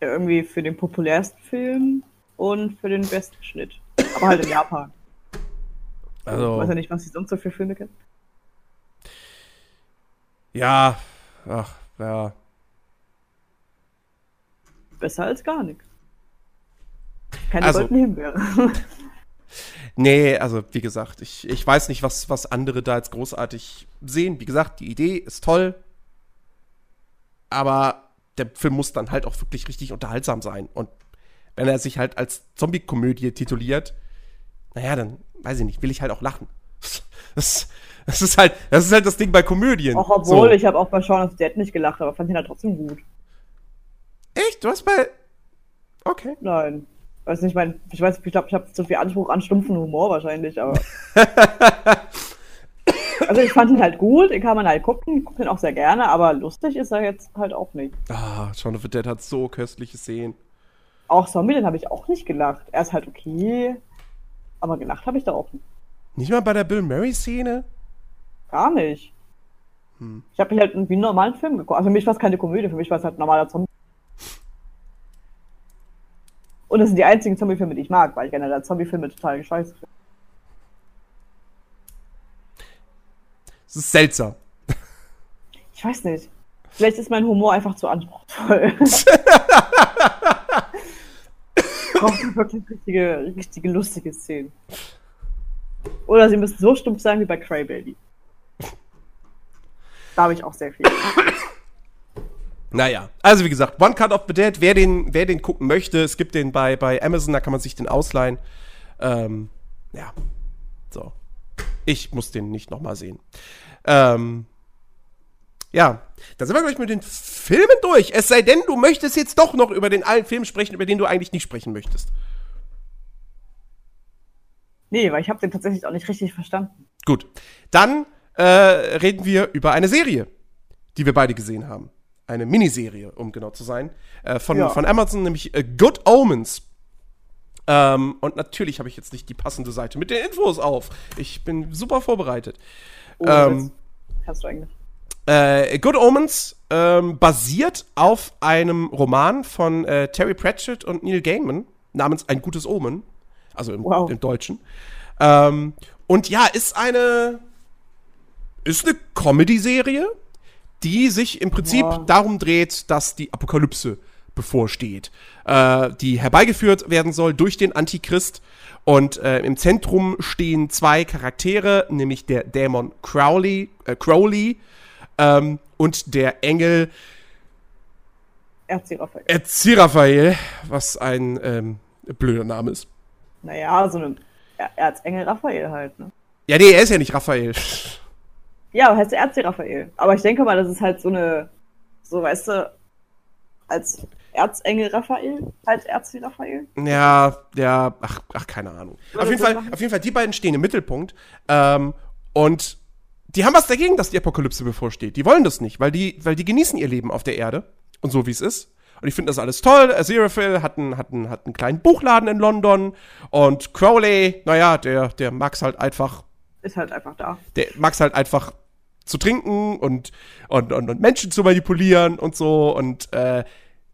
Ja, irgendwie für den populärsten Film und für den besten Schnitt. Aber halt in Japan. Also. Ich weiß ja nicht, was sie sonst so für Filme kennen. Ja, ach, ja. Besser als gar nichts. Keine also, goldene Himbeere. nee, also wie gesagt, ich, ich weiß nicht, was, was andere da jetzt großartig sehen. Wie gesagt, die Idee ist toll. Aber der Film muss dann halt auch wirklich richtig unterhaltsam sein. Und wenn er sich halt als Zombie-Komödie tituliert, naja, dann weiß ich nicht, will ich halt auch lachen. Das, das, ist halt, das ist halt das Ding bei Komödien. Auch obwohl, so. ich habe auch bei Shaun of the Dead nicht gelacht, aber fand ihn halt trotzdem gut. Echt? Du hast bei. Okay. Nein. Weiß nicht, ich meine, ich weiß, ich glaube, ich habe zu viel Anspruch an stumpfen Humor wahrscheinlich, aber. also ich fand ihn halt gut, den kann man halt gucken, ich gucke ihn auch sehr gerne, aber lustig ist er jetzt halt auch nicht. Ah, Shaun of the Dead hat so köstliche Szenen. Auch Zombie, den habe ich auch nicht gelacht. Er ist halt okay, aber gelacht habe ich da auch nicht. Nicht mal bei der Bill Murray-Szene? Gar nicht. Hm. Ich habe mich halt wie einen normalen Film geguckt. Also für mich war es keine Komödie, für mich war es halt ein normaler Zombie. Und das sind die einzigen Zombie-Filme, die ich mag, weil ich generell Zombie-Filme total gescheiße finde. Das ist seltsam. Ich weiß nicht. Vielleicht ist mein Humor einfach zu anspruchsvoll. Braucht wirklich richtige, richtige lustige Szenen. Oder sie müssen so stumpf sein wie bei Crybaby. Da habe ich auch sehr viel. Naja, also wie gesagt, One Cut of the Dead, wer den, wer den gucken möchte, es gibt den bei, bei Amazon, da kann man sich den ausleihen. Ähm, ja, so. Ich muss den nicht nochmal sehen. Ähm, ja, da sind wir gleich mit den Filmen durch. Es sei denn, du möchtest jetzt doch noch über den alten Film sprechen, über den du eigentlich nicht sprechen möchtest. Nee, weil ich habe den tatsächlich auch nicht richtig verstanden. Gut, dann äh, reden wir über eine Serie, die wir beide gesehen haben. Eine Miniserie, um genau zu sein, äh, von, ja. von Amazon, nämlich äh, Good Omens. Ähm, und natürlich habe ich jetzt nicht die passende Seite mit den Infos auf. Ich bin super vorbereitet. Oh, ähm, hast du eigentlich? Äh, Good Omens ähm, basiert auf einem Roman von äh, Terry Pratchett und Neil Gaiman namens Ein gutes Omen also im, wow. im Deutschen. Ähm, und ja, ist eine ist eine Comedy-Serie, die sich im Prinzip wow. darum dreht, dass die Apokalypse bevorsteht, äh, die herbeigeführt werden soll durch den Antichrist. Und äh, im Zentrum stehen zwei Charaktere, nämlich der Dämon Crowley, äh, Crowley ähm, und der Engel Erziraphael. Erziraphael, was ein ähm, blöder Name ist. Naja, so eine Erzengel Raphael halt, ne? Ja, nee, er ist ja nicht Raphael. Ja, heißt der Erzengel Raphael. Aber ich denke mal, das ist halt so eine, so weißt du, als Erzengel Raphael, als Erzengel Raphael. Ja, ja, ach, ach keine Ahnung. Auf jeden, Fall, auf jeden Fall, die beiden stehen im Mittelpunkt. Ähm, und die haben was dagegen, dass die Apokalypse bevorsteht. Die wollen das nicht, weil die, weil die genießen ihr Leben auf der Erde. Und so wie es ist. Und ich finde das alles toll. Aziraphale hat einen, hat, einen, hat einen kleinen Buchladen in London. Und Crowley, naja, der, der mag's halt einfach. Ist halt einfach da. Der mag's halt einfach zu trinken und, und, und, und Menschen zu manipulieren und so. Und äh,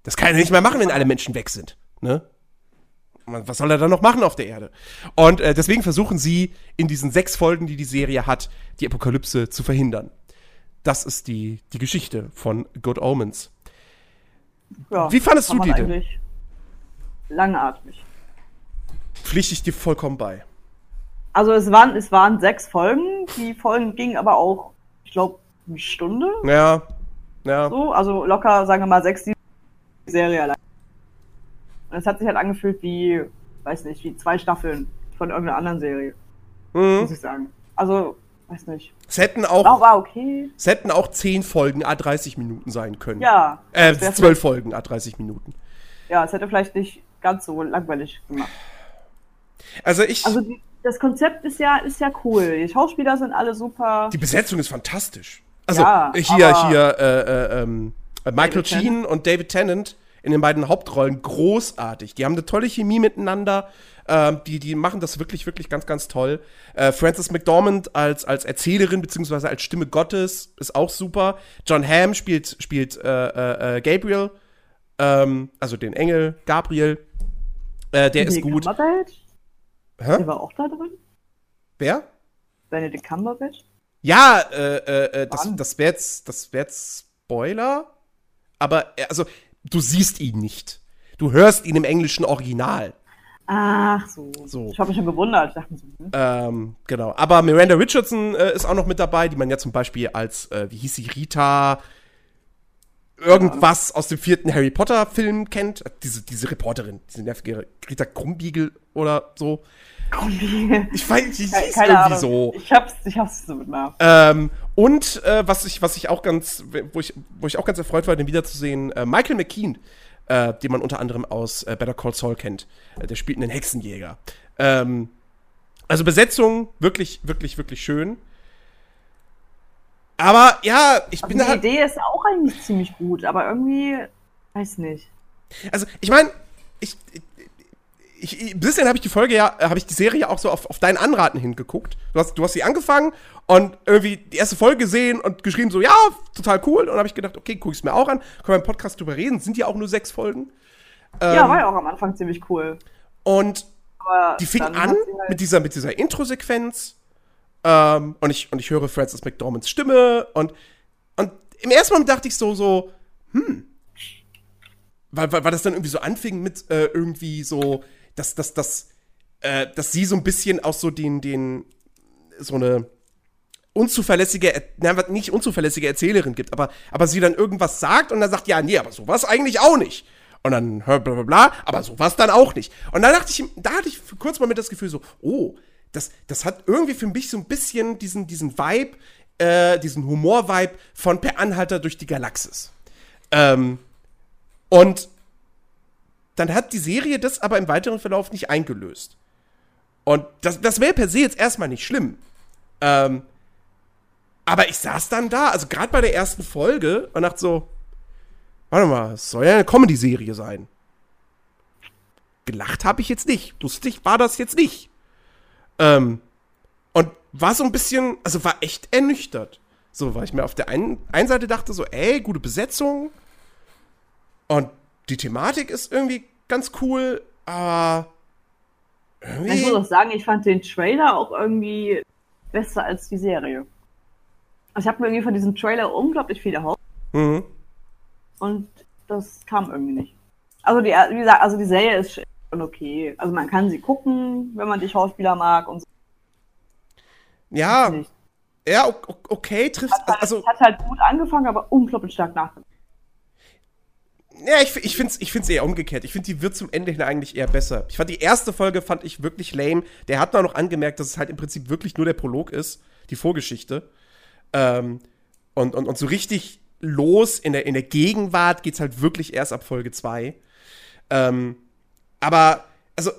das kann er nicht mehr machen, wenn alle Menschen weg sind. Ne? Was soll er dann noch machen auf der Erde? Und äh, deswegen versuchen sie in diesen sechs Folgen, die die Serie hat, die Apokalypse zu verhindern. Das ist die, die Geschichte von Good Omens. Ja, Wie fandest du die denn? Langatmig. Pflichte ich dir vollkommen bei. Also es waren, es waren sechs Folgen, die Folgen gingen aber auch, ich glaube, eine Stunde. Ja. Ja. So, also locker, sagen wir mal, sechs, sieben Serie allein. Und es hat sich halt angefühlt wie, weiß nicht, wie zwei Staffeln von irgendeiner anderen Serie. Mhm. Muss ich sagen. Also, weiß nicht. Es hätten auch, war, war okay. Es hätten auch 10 Folgen a 30 Minuten sein können. Ja. Äh, 12 Folgen a 30 Minuten. Ja, es hätte vielleicht nicht ganz so langweilig gemacht. Also ich. Also die, das Konzept ist ja, ist ja cool. Die Schauspieler sind alle super. Die Besetzung ist fantastisch. Also ja, hier, hier, äh, äh, ähm, Michael Sheen und David Tennant in den beiden Hauptrollen großartig. Die haben eine tolle Chemie miteinander. Ähm, die, die machen das wirklich, wirklich ganz, ganz toll. Äh, Frances McDormand als, als Erzählerin beziehungsweise als Stimme Gottes ist auch super. John Hamm spielt, spielt äh, äh, äh Gabriel, ähm, also den Engel Gabriel. Äh, der ist gut. Cumberbatch? Hä? Der war auch da drin? Wer? Benedict Cumberbatch? Ja, äh, äh, äh das, das wäre jetzt, das wär jetzt Spoiler. Aber, also, du siehst ihn nicht. Du hörst ihn im englischen Original. Ach so. so. Ich habe mich schon gewundert. So, hm. ähm, genau. Aber Miranda Richardson äh, ist auch noch mit dabei, die man ja zum Beispiel als, äh, wie hieß sie, Rita irgendwas aus dem vierten Harry Potter Film kennt. Diese, diese Reporterin, diese nervige Rita Krumbiegel oder so. Krumbiegel. Ich weiß, die hieß irgendwie Ahnung. so. Ich hab's, ich hab's so mit ähm, Und äh, was ich, was ich auch ganz, wo ich, wo ich auch ganz erfreut war, den wiederzusehen, äh, Michael McKean äh, den man unter anderem aus äh, Better Call Saul kennt. Äh, der spielt einen Hexenjäger. Ähm, also Besetzung wirklich, wirklich, wirklich schön. Aber ja, ich also bin die halt. Die Idee ist auch eigentlich ziemlich gut, aber irgendwie, weiß nicht. Also, ich meine, ich, ich, ein bisschen habe ich die Folge ja, habe ich die Serie auch so auf, auf deinen Anraten hingeguckt. Du hast, du hast sie angefangen und irgendwie die erste Folge gesehen und geschrieben so, ja, total cool. Und habe ich gedacht, okay, guck ich es mir auch an, können wir im Podcast drüber reden. Sind ja auch nur sechs Folgen. Ja, ähm, war ja auch am Anfang ziemlich cool. Und Aber die fing an halt mit dieser, mit dieser Intro-Sequenz. Ähm, und, ich, und ich höre Francis McDormands Stimme und, und im ersten Moment dachte ich so, so, hm. Weil, weil, weil das dann irgendwie so anfing mit äh, irgendwie so, dass, dass, dass, äh, dass sie so ein bisschen auch so den, den, so eine unzuverlässige, na, nicht unzuverlässige Erzählerin gibt, aber, aber sie dann irgendwas sagt und dann sagt, ja, nee, aber sowas eigentlich auch nicht. Und dann bla bla bla, aber sowas dann auch nicht. Und dann dachte ich, da hatte ich kurz mal mit das Gefühl so, oh, das, das hat irgendwie für mich so ein bisschen diesen, diesen Vibe, äh, diesen Humor-Vibe von Per Anhalter durch die Galaxis. Ähm, und dann hat die Serie das aber im weiteren Verlauf nicht eingelöst. Und das, das wäre per se jetzt erstmal nicht schlimm. Ähm, aber ich saß dann da, also gerade bei der ersten Folge, und dachte so, warte mal, es soll ja eine Comedy-Serie sein. Gelacht habe ich jetzt nicht. Lustig war das jetzt nicht. Ähm, und war so ein bisschen, also war echt ernüchtert. So, weil ich mir auf der einen, einen Seite dachte, so, ey, gute Besetzung. Und die Thematik ist irgendwie ganz cool, aber. Irgendwie... Ich muss auch sagen, ich fand den Trailer auch irgendwie besser als die Serie. Also ich habe mir irgendwie von diesem Trailer unglaublich viel erhofft. Mhm. Und das kam irgendwie nicht. Also die, wie gesagt, also die Serie ist schon okay. Also man kann sie gucken, wenn man die Schauspieler mag und so. Ja. Ja, okay, trifft. Hat halt, also, hat halt gut angefangen, aber unglaublich stark nachgedacht. Ja, ich, ich finde es ich find's eher umgekehrt. Ich finde, die wird zum Ende hin eigentlich eher besser. Ich fand die erste Folge fand ich wirklich lame. Der hat noch angemerkt, dass es halt im Prinzip wirklich nur der Prolog ist, die Vorgeschichte. Ähm, und, und, und so richtig los in der, in der Gegenwart geht's halt wirklich erst ab Folge 2. Ähm, aber, also,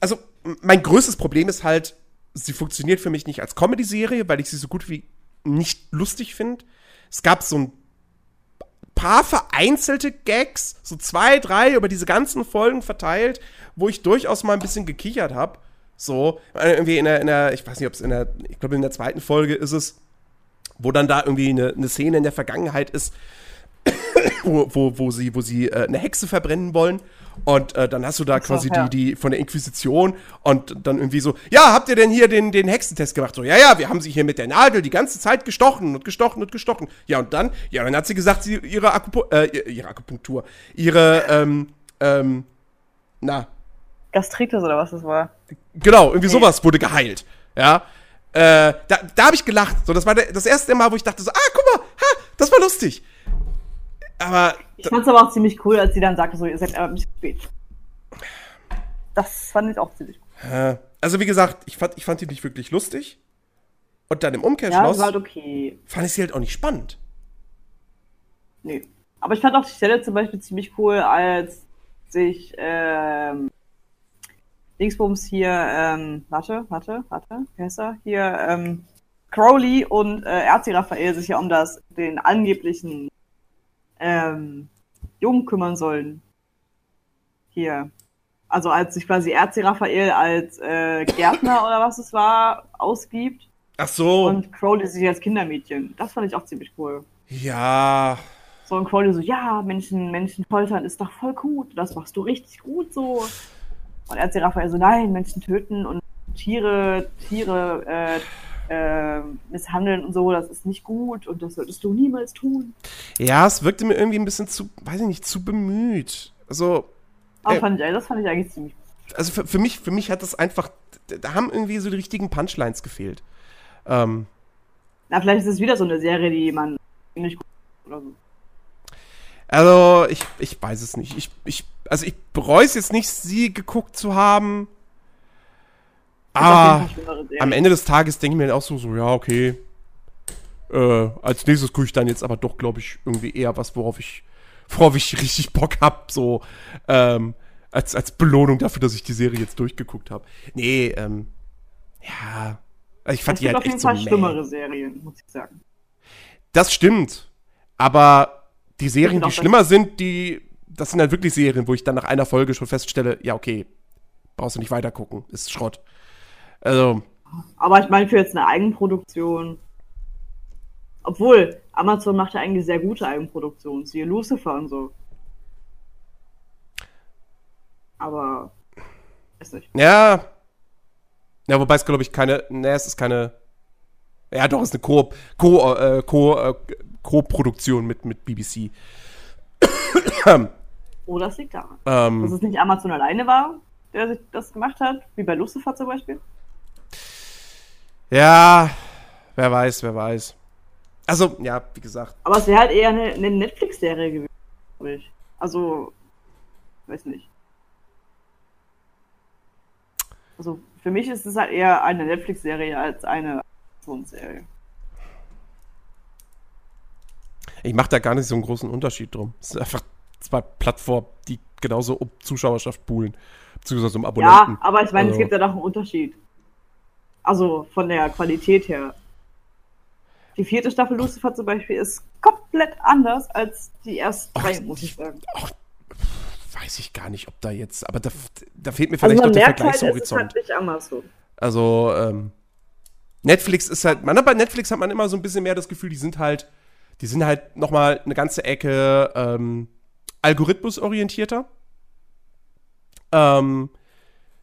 also, mein größtes Problem ist halt, sie funktioniert für mich nicht als Comedy-Serie, weil ich sie so gut wie nicht lustig finde. Es gab so ein paar vereinzelte Gags, so zwei, drei über diese ganzen Folgen verteilt, wo ich durchaus mal ein bisschen gekichert habe. So, irgendwie in der, in der, ich weiß nicht, ob es in der, ich glaube in der zweiten Folge ist es, wo dann da irgendwie eine, eine Szene in der Vergangenheit ist, wo, wo, wo sie, wo sie äh, eine Hexe verbrennen wollen. Und äh, dann hast du da so, quasi die, die von der Inquisition und dann irgendwie so, ja, habt ihr denn hier den, den Hexentest gemacht? So, ja, ja, wir haben sie hier mit der Nadel die ganze Zeit gestochen und gestochen und gestochen. Ja, und dann, ja, dann hat sie gesagt, sie ihre, Akupu äh, ihre Akupunktur, ihre, ähm, ähm, na. Gastritis oder was das war. Genau, irgendwie okay. sowas wurde geheilt. Ja. Äh, da da habe ich gelacht. So, das war der, das erste Mal, wo ich dachte so, ah, guck mal, ha, das war lustig. Aber. Ich fand es aber auch ziemlich cool, als sie dann sagte, so, ihr seid aber bisschen spät. Das fand ich auch ziemlich cool. Also, wie gesagt, ich fand, ich fand die nicht wirklich lustig. Und dann im Umkehrschluss ja, halt okay. fand ich sie halt auch nicht spannend. Nee. Aber ich fand auch die Stelle zum Beispiel ziemlich cool, als sich ähm, Dingsbums hier, ähm, warte, warte, warte, wer ist er? Hier, ähm, Crowley und äh, Erzi Raphael sich ja um das, den angeblichen ähm, Jungen kümmern sollen. Hier. Also als sich quasi Erzi Raphael als äh, Gärtner oder was es war, ausgibt. Ach so. Und Crowley sich als Kindermädchen. Das fand ich auch ziemlich cool. Ja. So, und Crowley so, ja, Menschen, Menschen foltern ist doch voll gut. Das machst du richtig gut so. Und Erzi Raphael so, nein, Menschen töten und Tiere, Tiere, äh, äh, misshandeln und so, das ist nicht gut und das solltest du niemals tun. Ja, es wirkte mir irgendwie ein bisschen zu, weiß ich nicht, zu bemüht. Also. äh, fand ich, das fand ich eigentlich ziemlich. Also für, für, mich, für mich hat das einfach, da haben irgendwie so die richtigen Punchlines gefehlt. Ähm, Na, vielleicht ist es wieder so eine Serie, die man nicht gut oder so. Also, ich, ich weiß es nicht. Ich, ich, also, ich bereue es jetzt nicht, sie geguckt zu haben. Aber am Ende des Tages denke ich mir auch so, so ja, okay. Äh, als nächstes gucke ich dann jetzt aber doch, glaube ich, irgendwie eher was, worauf ich, worauf ich richtig Bock hab, so, ähm, als, als Belohnung dafür, dass ich die Serie jetzt durchgeguckt habe. Nee, ähm, ja. Ich fand es die halt auf jeden echt Fall so schlimmere Serien, muss ich sagen. Das stimmt. Aber die Serien, die schlimmer sind, die, das sind halt wirklich Serien, wo ich dann nach einer Folge schon feststelle, ja, okay, brauchst du nicht weiter gucken, ist Schrott. Also. Aber ich meine, für jetzt eine Eigenproduktion. Obwohl, Amazon macht ja eigentlich sehr gute Eigenproduktionen, siehe Lucifer und so. Aber. Ist nicht. Ja. Ja, wobei es, glaube ich, keine. Ne, es ist keine. Ja, doch, es ist eine Co. Co. Äh, Co. Äh, Co-Produktion mit, mit BBC. oh, das liegt daran. Ähm, Dass es nicht Amazon alleine war, der sich das gemacht hat, wie bei Lucifer zum Beispiel. Ja, wer weiß, wer weiß. Also, ja, wie gesagt. Aber es wäre halt eher eine, eine Netflix-Serie gewesen, glaube ich. Also, weiß nicht. Also, für mich ist es halt eher eine Netflix-Serie als eine Amazon-Serie. Ich mache da gar nicht so einen großen Unterschied drum. Es sind einfach zwei Plattformen, die genauso um Zuschauerschaft buhlen. Beziehungsweise um Abonnenten. Ja, aber ich meine, also. es gibt ja doch einen Unterschied. Also von der Qualität her. Die vierte Staffel Lucifer zum Beispiel ist komplett anders als die ersten drei, muss ich sagen. Ach, weiß ich gar nicht, ob da jetzt, aber da, da fehlt mir also vielleicht also noch der halt, Vergleichshorizont. Halt nicht Amazon. Also, ähm, Netflix ist halt, man hat bei Netflix hat man immer so ein bisschen mehr das Gefühl, die sind halt, die sind halt noch mal eine ganze Ecke ähm, algorithmusorientierter. Ähm,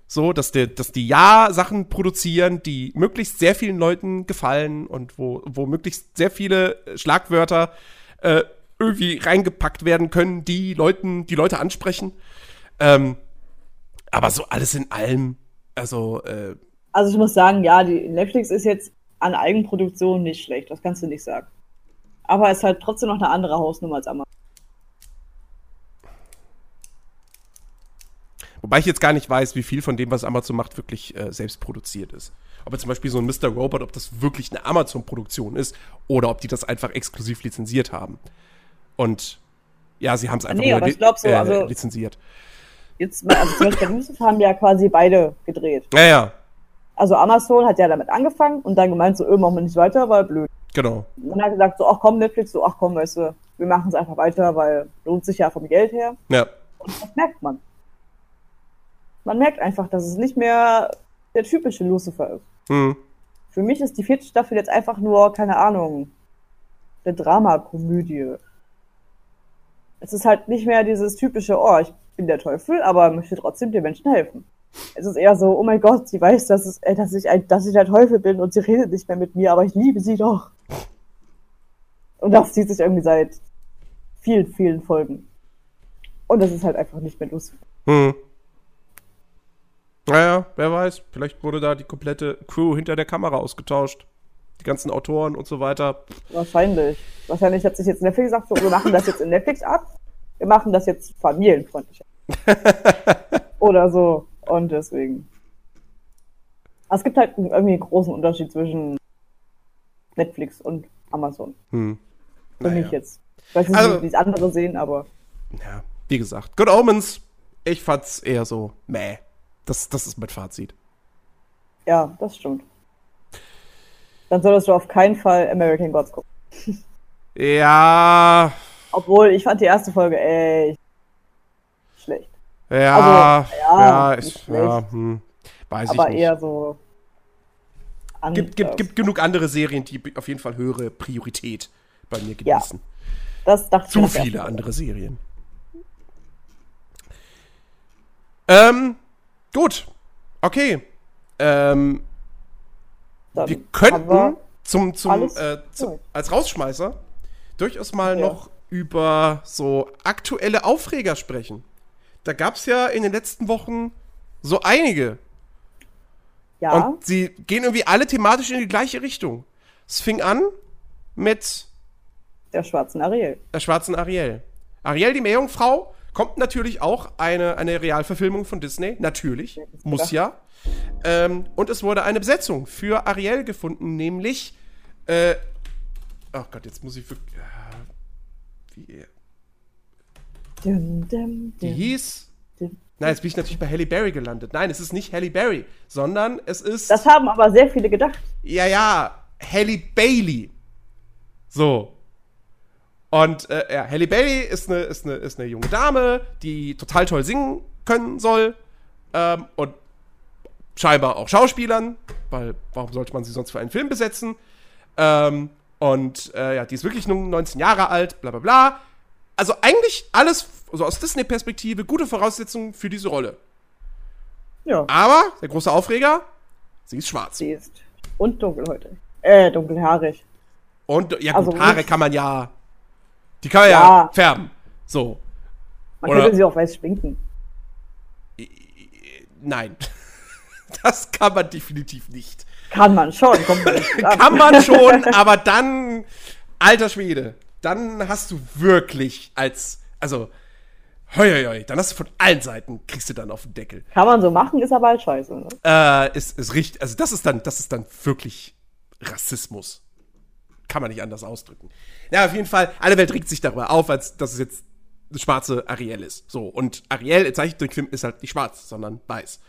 so, dass, der, dass die ja Sachen produzieren, die möglichst sehr vielen Leuten gefallen und wo, wo möglichst sehr viele Schlagwörter äh, irgendwie reingepackt werden können, die Leuten, die Leute ansprechen. Ähm, aber so alles in allem, also. Äh, also ich muss sagen, ja, die Netflix ist jetzt an Eigenproduktion nicht schlecht, das kannst du nicht sagen. Aber es ist halt trotzdem noch eine andere Hausnummer als Amazon. Wobei ich jetzt gar nicht weiß, wie viel von dem, was Amazon macht, wirklich äh, selbst produziert ist. Ob jetzt zum Beispiel so ein Mr. Robot, ob das wirklich eine Amazon-Produktion ist oder ob die das einfach exklusiv lizenziert haben. Und ja, sie haben es einfach nee, aber ich glaub so, äh, also, lizenziert. Jetzt, also zum Beispiel Yusuf haben ja quasi beide gedreht. Ja, ja. Also Amazon hat ja damit angefangen und dann gemeint, so, irgendwann machen wir nicht weiter, weil blöd. Genau. Und dann hat er gesagt, so, ach komm, Netflix, so, ach komm, weißt du, wir machen es einfach weiter, weil lohnt sich ja vom Geld her. Ja. Und das merkt man man merkt einfach, dass es nicht mehr der typische Lucifer ist. Mhm. Für mich ist die vierte Staffel jetzt einfach nur, keine Ahnung, eine Dramakomödie. Es ist halt nicht mehr dieses typische, oh, ich bin der Teufel, aber möchte trotzdem den Menschen helfen. Es ist eher so, oh mein Gott, sie weiß, dass, es, äh, dass, ich, ein, dass ich der Teufel bin und sie redet nicht mehr mit mir, aber ich liebe sie doch. Und das zieht sich irgendwie seit vielen, vielen Folgen. Und das ist halt einfach nicht mehr Lucifer. Mhm. Naja, wer weiß. Vielleicht wurde da die komplette Crew hinter der Kamera ausgetauscht. Die ganzen Autoren und so weiter. Wahrscheinlich. Wahrscheinlich hat sich jetzt Netflix gesagt, so, wir machen das jetzt in Netflix ab. Wir machen das jetzt familienfreundlicher. Oder so. Und deswegen. es gibt halt irgendwie einen großen Unterschied zwischen Netflix und Amazon. Hm. Für naja. mich jetzt. Ich weiß nicht, also, wie es andere sehen, aber. Ja, wie gesagt. Good Omens. Ich fand's eher so meh. Das, das ist mein Fazit. Ja, das stimmt. Dann solltest du auf keinen Fall American Gods gucken. Ja. Obwohl, ich fand die erste Folge echt schlecht. Ja, also, ja, ja, ich, ja hm, weiß aber ich nicht. eher so. Gibt, gibt, gibt genug andere Serien, die auf jeden Fall höhere Priorität bei mir genießen. Ja, das dachte Zu viele andere Serien. Ähm, gut. Okay. Ähm, wir könnten zum, zum, äh, zum, als Rausschmeißer durchaus mal ja. noch über so aktuelle Aufreger sprechen. Da gab es ja in den letzten Wochen so einige. Ja. Und sie gehen irgendwie alle thematisch in die gleiche Richtung. Es fing an mit der schwarzen Ariel. Der schwarzen Ariel. Ariel, die Meerjungfrau, kommt natürlich auch eine, eine Realverfilmung von Disney. Natürlich. Muss ja. Ähm, und es wurde eine Besetzung für Ariel gefunden, nämlich. Äh, oh Gott, jetzt muss ich wirklich. Äh, wie. Dum, dum, die hieß. Nein, jetzt bin ich natürlich bei Halle Berry gelandet. Nein, es ist nicht Halle Berry, sondern es ist. Das haben aber sehr viele gedacht. Ja, ja, Halle Bailey. So. Und äh, ja, Halle Bailey ist eine, ist, eine, ist eine junge Dame, die total toll singen können soll. Ähm, und scheinbar auch Schauspielern, weil warum sollte man sie sonst für einen Film besetzen? Ähm, und äh, ja, die ist wirklich nur 19 Jahre alt, bla bla bla. Also eigentlich alles, also aus Disney-Perspektive, gute Voraussetzungen für diese Rolle. Ja. Aber der große Aufreger, sie ist schwarz. Sie ist und dunkelhäutig. Äh, dunkelhaarig. Und ja gut, also, Haare kann man ja die kann man ja, ja färben. So. Man Oder, könnte sie auch weiß schminken. Nein. Das kann man definitiv nicht. Kann man schon. kann man schon, aber dann, alter Schwede, dann hast du wirklich als, also, hoi, hoi, hoi, dann hast du von allen Seiten, kriegst du dann auf den Deckel. Kann man so machen, ist aber halt scheiße. Ne? Äh, ist, ist richtig, also das ist dann, das ist dann wirklich Rassismus kann man nicht anders ausdrücken. Ja, auf jeden Fall, alle Welt regt sich darüber auf, als dass es jetzt eine schwarze Ariel ist. So, und Ariel im Zeichentrickfilm ist halt nicht schwarz, sondern weiß.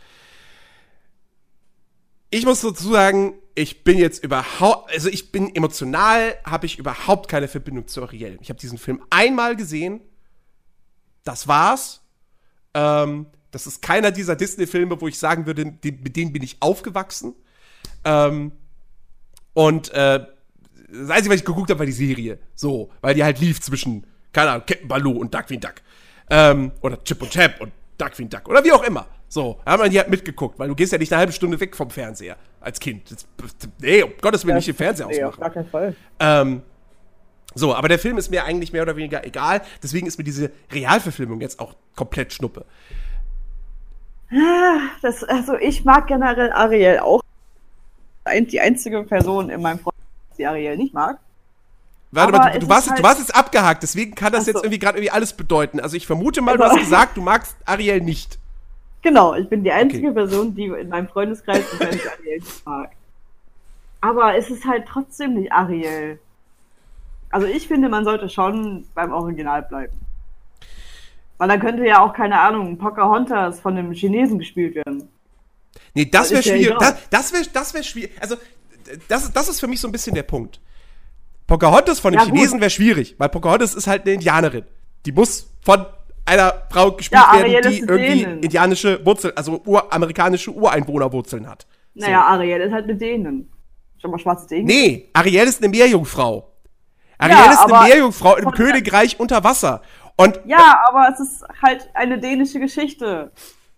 Ich muss dazu sagen, ich bin jetzt überhaupt, also ich bin emotional, habe ich überhaupt keine Verbindung zu Ariel. Ich habe diesen Film einmal gesehen, das war's. Ähm, das ist keiner dieser Disney-Filme, wo ich sagen würde, mit denen bin ich aufgewachsen. Ähm, und äh, das Einzige, was ich geguckt habe, war die Serie. So, weil die halt lief zwischen, keine Ahnung, Captain Baloo und Duckwing Duck. Ähm, oder Chip und Chap und Duckwing Duck. Oder wie auch immer. So, da haben wir die halt mitgeguckt, weil du gehst ja nicht eine halbe Stunde weg vom Fernseher als Kind. Das, nee, um Gottes Willen nicht den Fernseher nee, ausmachen. Auf gar keinen Fall. Ähm, so, aber der Film ist mir eigentlich mehr oder weniger egal. Deswegen ist mir diese Realverfilmung jetzt auch komplett Schnuppe. Ah, das, also ich mag generell Ariel auch. Die einzige Person in meinem Freund die Ariel nicht mag. Warte mal, du, du, warst, halt du warst jetzt abgehakt, deswegen kann das so. jetzt irgendwie gerade irgendwie alles bedeuten. Also ich vermute mal, also, du hast gesagt, du magst Ariel nicht. Genau, ich bin die einzige okay. Person, die in meinem Freundeskreis Ariel nicht mag. Aber es ist halt trotzdem nicht Ariel. Also ich finde, man sollte schon beim Original bleiben. Weil dann könnte ja auch, keine Ahnung, Pocahontas von einem Chinesen gespielt werden. Nee, das wäre schwierig. Das, das wäre das wär schwierig. Also, das, das ist für mich so ein bisschen der Punkt. Pocahontas von den ja, Chinesen wäre schwierig, weil Pocahontas ist halt eine Indianerin. Die muss von einer Frau gespielt ja, werden, die irgendwie denen. indianische Wurzeln, also uramerikanische Ureinwohnerwurzeln hat. So. Naja, Ariel ist halt mit denen. Schon mal schwarze Dinge. Nee, Ariel ist eine Meerjungfrau. Ariel ja, ist eine Meerjungfrau im Königreich unter Wasser. Und, ja, aber es ist halt eine dänische Geschichte.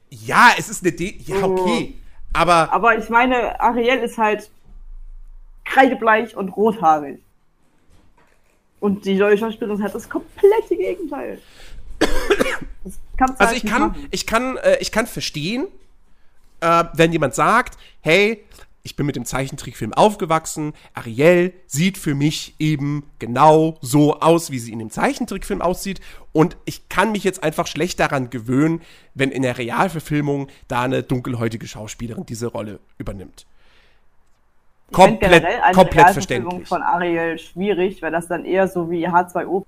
Ja, es ist eine Dän Ja, okay. Aber. Aber ich meine, Ariel ist halt kreidebleich und rothaarig. Und die neue Schauspielerin hat das komplette Gegenteil. also halt ich kann, ich kann, äh, ich kann verstehen, äh, wenn jemand sagt, hey, ich bin mit dem Zeichentrickfilm aufgewachsen. Ariel sieht für mich eben genau so aus, wie sie in dem Zeichentrickfilm aussieht. Und ich kann mich jetzt einfach schlecht daran gewöhnen, wenn in der Realverfilmung da eine dunkelhäutige Schauspielerin diese Rolle übernimmt komplett, komplett verständlich. von Ariel schwierig, weil das dann eher so wie H2O.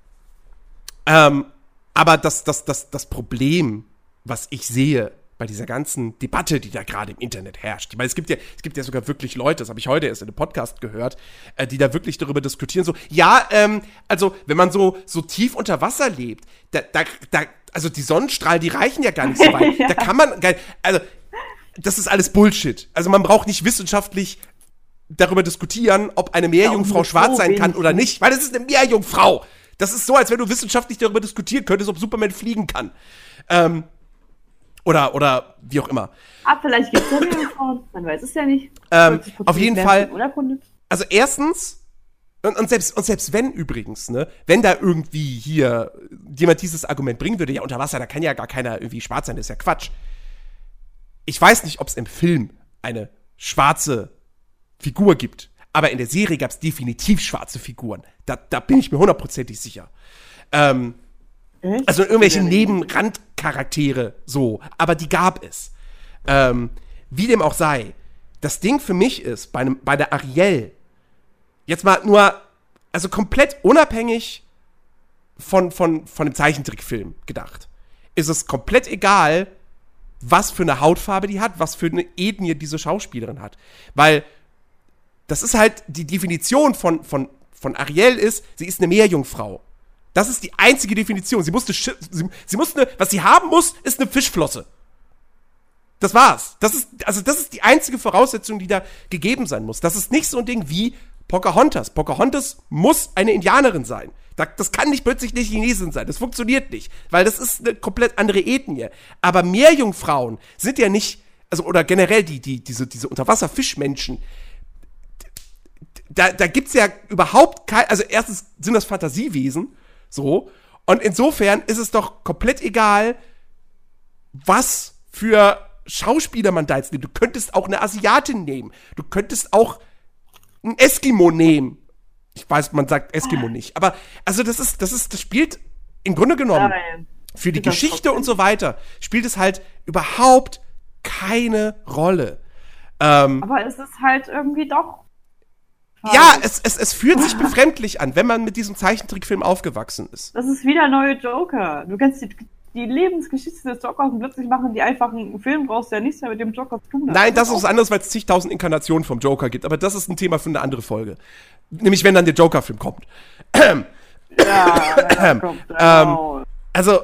Ähm, aber das, das, das, das Problem, was ich sehe bei dieser ganzen Debatte, die da gerade im Internet herrscht. Meine, es gibt ja, es gibt ja sogar wirklich Leute, das habe ich heute erst in einem Podcast gehört, äh, die da wirklich darüber diskutieren, so, ja, ähm, also, wenn man so, so tief unter Wasser lebt, da, da, da, also die Sonnenstrahlen, die reichen ja gar nicht so weit. ja. Da kann man, also, das ist alles Bullshit. Also man braucht nicht wissenschaftlich darüber diskutieren, ob eine Meerjungfrau ja, schwarz sein kann oder nicht, weil es ist eine Meerjungfrau. Das ist so, als wenn du wissenschaftlich darüber diskutieren könntest, ob Superman fliegen kann. Ähm, oder, oder wie auch immer. Ah, vielleicht gibt es ja Meerjungfrauen, man weiß es ja nicht. Ähm, auf jeden Fall. Also erstens, und, und, selbst, und selbst wenn übrigens, ne, wenn da irgendwie hier jemand dieses Argument bringen würde, ja, unter Wasser, da kann ja gar keiner irgendwie schwarz sein, das ist ja Quatsch. Ich weiß nicht, ob es im Film eine schwarze Figur gibt, aber in der Serie gab es definitiv schwarze Figuren. Da, da bin ich mir hundertprozentig sicher. Ähm, also irgendwelche Nebenrandcharaktere so, aber die gab es. Ähm, wie dem auch sei, das Ding für mich ist, bei, einem, bei der Ariel, jetzt mal nur, also komplett unabhängig von, von, von dem Zeichentrickfilm gedacht, ist es komplett egal, was für eine Hautfarbe die hat, was für eine Ethnie diese Schauspielerin hat. Weil das ist halt die Definition von, von, von Ariel ist, sie ist eine Meerjungfrau. Das ist die einzige Definition. Sie musste, sie, sie musste, was sie haben muss, ist eine Fischflosse. Das war's. Das ist, also das ist die einzige Voraussetzung, die da gegeben sein muss. Das ist nicht so ein Ding wie Pocahontas. Pocahontas muss eine Indianerin sein. Das kann nicht plötzlich eine Chinesin sein. Das funktioniert nicht, weil das ist eine komplett andere Ethnie. Aber Meerjungfrauen sind ja nicht, also oder generell die, die, diese, diese Unterwasserfischmenschen, da, da gibt's ja überhaupt kein, also erstens sind das Fantasiewesen, so, und insofern ist es doch komplett egal, was für Schauspieler man da jetzt nimmt. Du könntest auch eine Asiatin nehmen. Du könntest auch einen Eskimo nehmen. Ich weiß, man sagt Eskimo nicht. Aber, also das ist, das ist, das spielt im Grunde genommen Nein. für die Geschichte und so weiter, spielt es halt überhaupt keine Rolle. Ähm, aber es ist halt irgendwie doch ja, es, es, es fühlt sich befremdlich an, wenn man mit diesem Zeichentrickfilm aufgewachsen ist. Das ist wieder neue Joker. Du kennst die, die Lebensgeschichte des Jokers plötzlich machen die einfach einen Film draus, der nichts mehr mit dem Joker zu tun hat. Nein, das ist was anderes, weil es zigtausend Inkarnationen vom Joker gibt. Aber das ist ein Thema für eine andere Folge. Nämlich, wenn dann der Joker-Film kommt. ja, kommt ähm, also,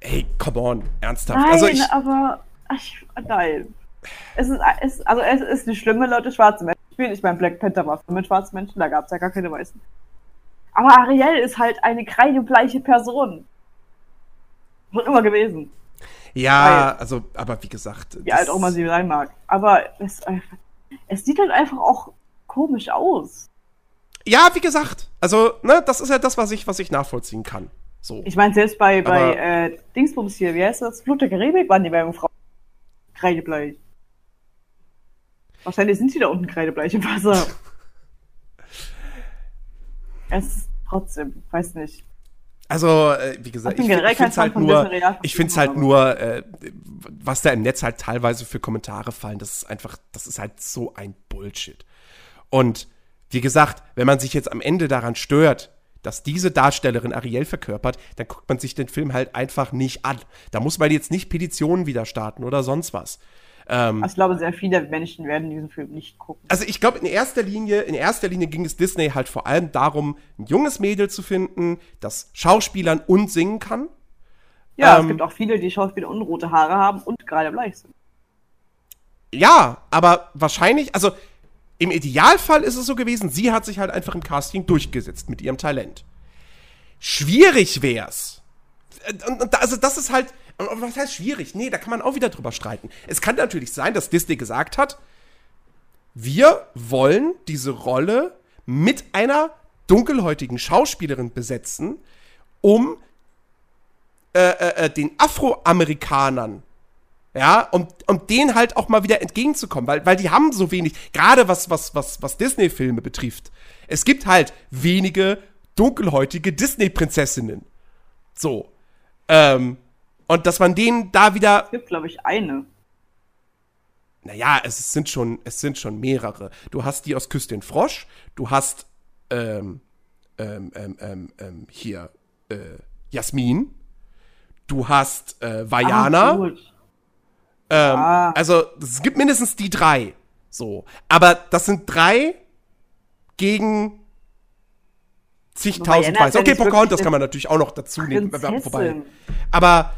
hey, come on, ernsthaft. Nein, also ich, aber, ach, nein. Es ist, es, also es ist nicht schlimm, wenn Leute schwarze Menschen spielen. Ich meine, Black Panther war mit schwarzen Menschen, da gab es ja gar keine weißen. Aber Ariel ist halt eine kreidebleiche Person. Schon immer gewesen. Ja, Weil, also, aber wie gesagt. Wie alt auch mal sie sein mag. Aber es, es sieht halt einfach auch komisch aus. Ja, wie gesagt. Also, ne, das ist ja das, was ich, was ich nachvollziehen kann. So. Ich meine, selbst bei, bei äh, Dingsbums hier, wie heißt das? Flut der Karibik waren die beiden Frauen kreidebleich. Wahrscheinlich sind sie da unten kreidebleich im Wasser. es ist trotzdem, weiß nicht. Also, äh, wie gesagt, ich, ich finde es halt nur, ich finde halt nur, äh, was da im Netz halt teilweise für Kommentare fallen, das ist einfach, das ist halt so ein Bullshit. Und wie gesagt, wenn man sich jetzt am Ende daran stört, dass diese Darstellerin Ariel verkörpert, dann guckt man sich den Film halt einfach nicht an. Da muss man jetzt nicht Petitionen wieder starten oder sonst was. Ähm, also ich glaube, sehr viele Menschen werden diesen Film nicht gucken. Also ich glaube, in erster Linie, in erster Linie ging es Disney halt vor allem darum, ein junges Mädel zu finden, das Schauspielern und singen kann. Ja, ähm, es gibt auch viele, die Schauspieler und rote Haare haben und gerade bleich sind. Ja, aber wahrscheinlich, also im Idealfall ist es so gewesen, sie hat sich halt einfach im Casting durchgesetzt mit ihrem Talent. Schwierig wär's. Äh, und, also das ist halt, und was heißt schwierig? Nee, da kann man auch wieder drüber streiten. Es kann natürlich sein, dass Disney gesagt hat, wir wollen diese Rolle mit einer dunkelhäutigen Schauspielerin besetzen, um äh, äh, äh, den Afroamerikanern, ja, um, um denen halt auch mal wieder entgegenzukommen, weil, weil die haben so wenig, gerade was, was, was, was Disney-Filme betrifft. Es gibt halt wenige dunkelhäutige Disney-Prinzessinnen. So. Ähm, und dass man denen da wieder. Es gibt, glaube ich, eine. Naja, es sind schon, es sind schon mehrere. Du hast die aus Küste Frosch, du hast ähm, ähm, ähm, ähm, ähm hier äh, Jasmin, du hast äh, Vajana. Ah, Ähm, ah. Also es gibt mindestens die drei. So. Aber das sind drei gegen zigtausend Weiße. Okay, Pocahontas kann man natürlich auch noch dazu nehmen. Vorbei. Aber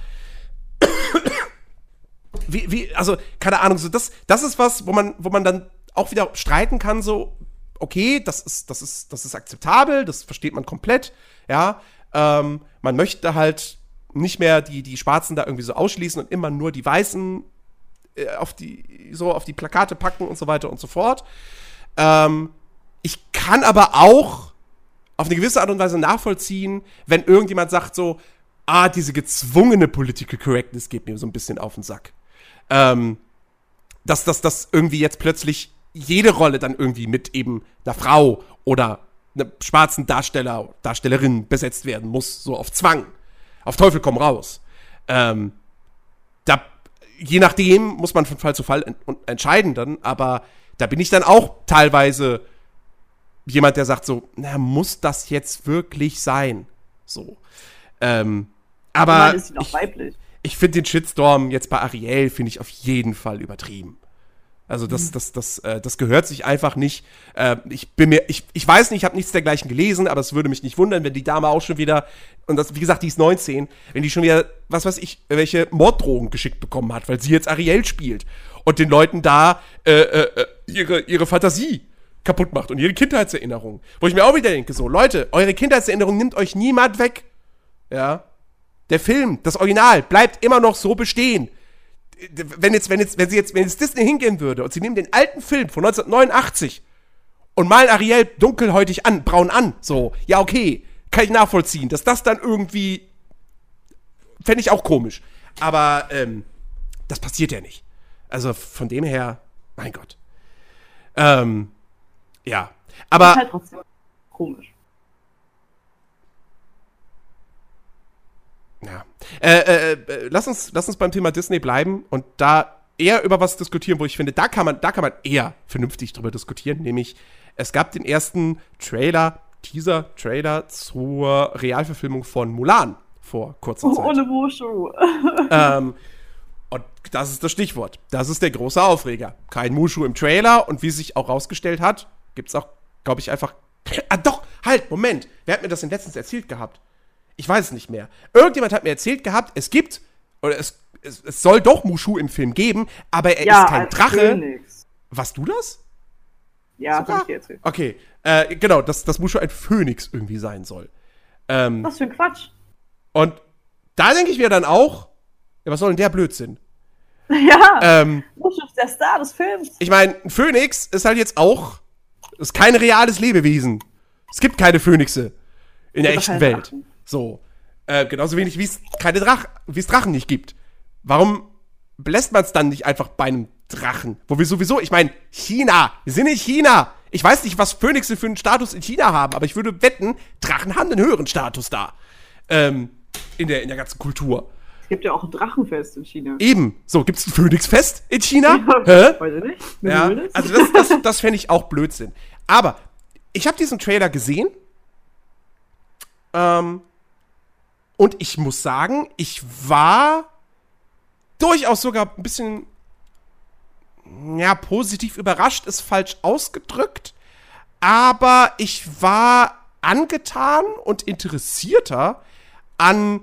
wie, wie, also, keine Ahnung, so das, das ist was, wo man, wo man dann auch wieder streiten kann, so, okay, das ist, das ist, das ist akzeptabel, das versteht man komplett, ja. Ähm, man möchte halt nicht mehr die, die Schwarzen da irgendwie so ausschließen und immer nur die Weißen äh, auf die, so auf die Plakate packen und so weiter und so fort. Ähm, ich kann aber auch auf eine gewisse Art und Weise nachvollziehen, wenn irgendjemand sagt so, ah, diese gezwungene Political Correctness geht mir so ein bisschen auf den Sack. Ähm, dass das irgendwie jetzt plötzlich jede Rolle dann irgendwie mit eben einer Frau oder einem schwarzen Darsteller, Darstellerin besetzt werden muss, so auf Zwang. Auf Teufel komm raus. Ähm, da, je nachdem muss man von Fall zu Fall en entscheiden dann, aber da bin ich dann auch teilweise jemand, der sagt so, na, muss das jetzt wirklich sein? So. Ähm, aber ich, ich finde den Shitstorm jetzt bei Ariel, finde ich auf jeden Fall übertrieben. Also das, mhm. das, das, äh, das gehört sich einfach nicht. Äh, ich bin mir, ich, ich weiß nicht, ich habe nichts dergleichen gelesen, aber es würde mich nicht wundern, wenn die Dame auch schon wieder, und das, wie gesagt, die ist 19, wenn die schon wieder, was weiß ich, welche Morddrogen geschickt bekommen hat, weil sie jetzt Ariel spielt und den Leuten da äh, äh, äh ihre, ihre Fantasie kaputt macht und ihre Kindheitserinnerung. Wo ich mir auch wieder denke, so, Leute, eure Kindheitserinnerung nimmt euch niemand weg. Ja. Der Film, das Original, bleibt immer noch so bestehen wenn jetzt, wenn jetzt, wenn sie jetzt, wenn jetzt Disney hingehen würde und sie nehmen den alten Film von 1989 und malen Ariel dunkelhäutig an, braun an, so, ja, okay, kann ich nachvollziehen, dass das dann irgendwie, fände ich auch komisch. Aber, ähm, das passiert ja nicht. Also von dem her, mein Gott. Ähm, ja. Aber. Das ist halt trotzdem komisch. Ja. Äh, äh, äh, lass, uns, lass uns beim Thema Disney bleiben und da eher über was diskutieren, wo ich finde, da kann man, da kann man eher vernünftig drüber diskutieren, nämlich es gab den ersten Trailer, Teaser-Trailer zur Realverfilmung von Mulan vor kurzer Zeit. Ohne Mushu. ähm, und das ist das Stichwort. Das ist der große Aufreger. Kein Mushu im Trailer und wie sich auch rausgestellt hat, gibt es auch, glaube ich, einfach. Ah, doch, halt, Moment. Wer hat mir das denn letztens erzählt gehabt? Ich weiß es nicht mehr. Irgendjemand hat mir erzählt gehabt, es gibt, oder es, es, es soll doch Mushu im Film geben, aber er ja, ist kein Drache. Phönix. Warst du das? Ja, das hab ich dir erzählt. Okay, äh, genau, dass, dass Mushu ein Phönix irgendwie sein soll. Ähm, was für ein Quatsch. Und da denke ich mir dann auch, ja, was soll denn der Blödsinn? Ja, ähm, Mushu ist der Star des Films. Ich meine, ein Phönix ist halt jetzt auch, ist kein reales Lebewesen. Es gibt keine Phönixe in der echten Welt. Drachen. So. Äh, genauso wenig wie es keine Drach, wie es Drachen nicht gibt. Warum lässt man es dann nicht einfach bei einem Drachen? Wo wir sowieso, ich meine, China, wir sind in China. Ich weiß nicht, was Phönixe für einen Status in China haben, aber ich würde wetten, Drachen haben einen höheren Status da. Ähm, in der, in der ganzen Kultur. Es gibt ja auch ein Drachenfest in China. Eben. So, gibt es ein Phönixfest in China? Ja, Hä? Weiß ich nicht. Ja, also das, das, das fände ich auch Blödsinn. Aber ich habe diesen Trailer gesehen. Ähm, und ich muss sagen, ich war durchaus sogar ein bisschen, ja, positiv überrascht, ist falsch ausgedrückt. Aber ich war angetan und interessierter an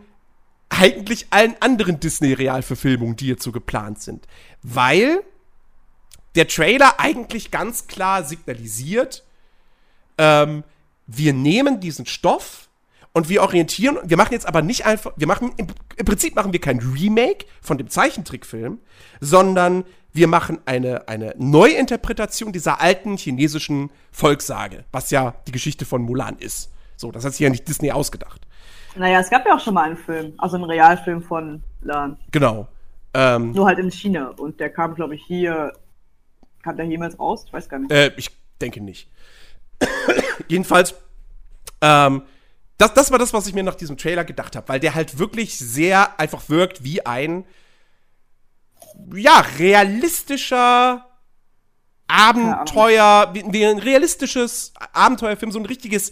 eigentlich allen anderen Disney-Realverfilmungen, die hierzu geplant sind. Weil der Trailer eigentlich ganz klar signalisiert, ähm, wir nehmen diesen Stoff und wir orientieren, wir machen jetzt aber nicht einfach, wir machen, im, im Prinzip machen wir kein Remake von dem Zeichentrickfilm, sondern wir machen eine, eine Neuinterpretation dieser alten chinesischen Volkssage, was ja die Geschichte von Mulan ist. So, das hat sich ja nicht Disney ausgedacht. Naja, es gab ja auch schon mal einen Film, also einen Realfilm von Mulan. Genau. Ähm, Nur halt in China. Und der kam, glaube ich, hier. Kam der jemals raus? Ich weiß gar nicht. Äh, ich denke nicht. Jedenfalls, ähm, das, das war das, was ich mir nach diesem Trailer gedacht habe, weil der halt wirklich sehr einfach wirkt wie ein, ja, realistischer Abenteuer, wie, wie ein realistisches Abenteuerfilm, so ein richtiges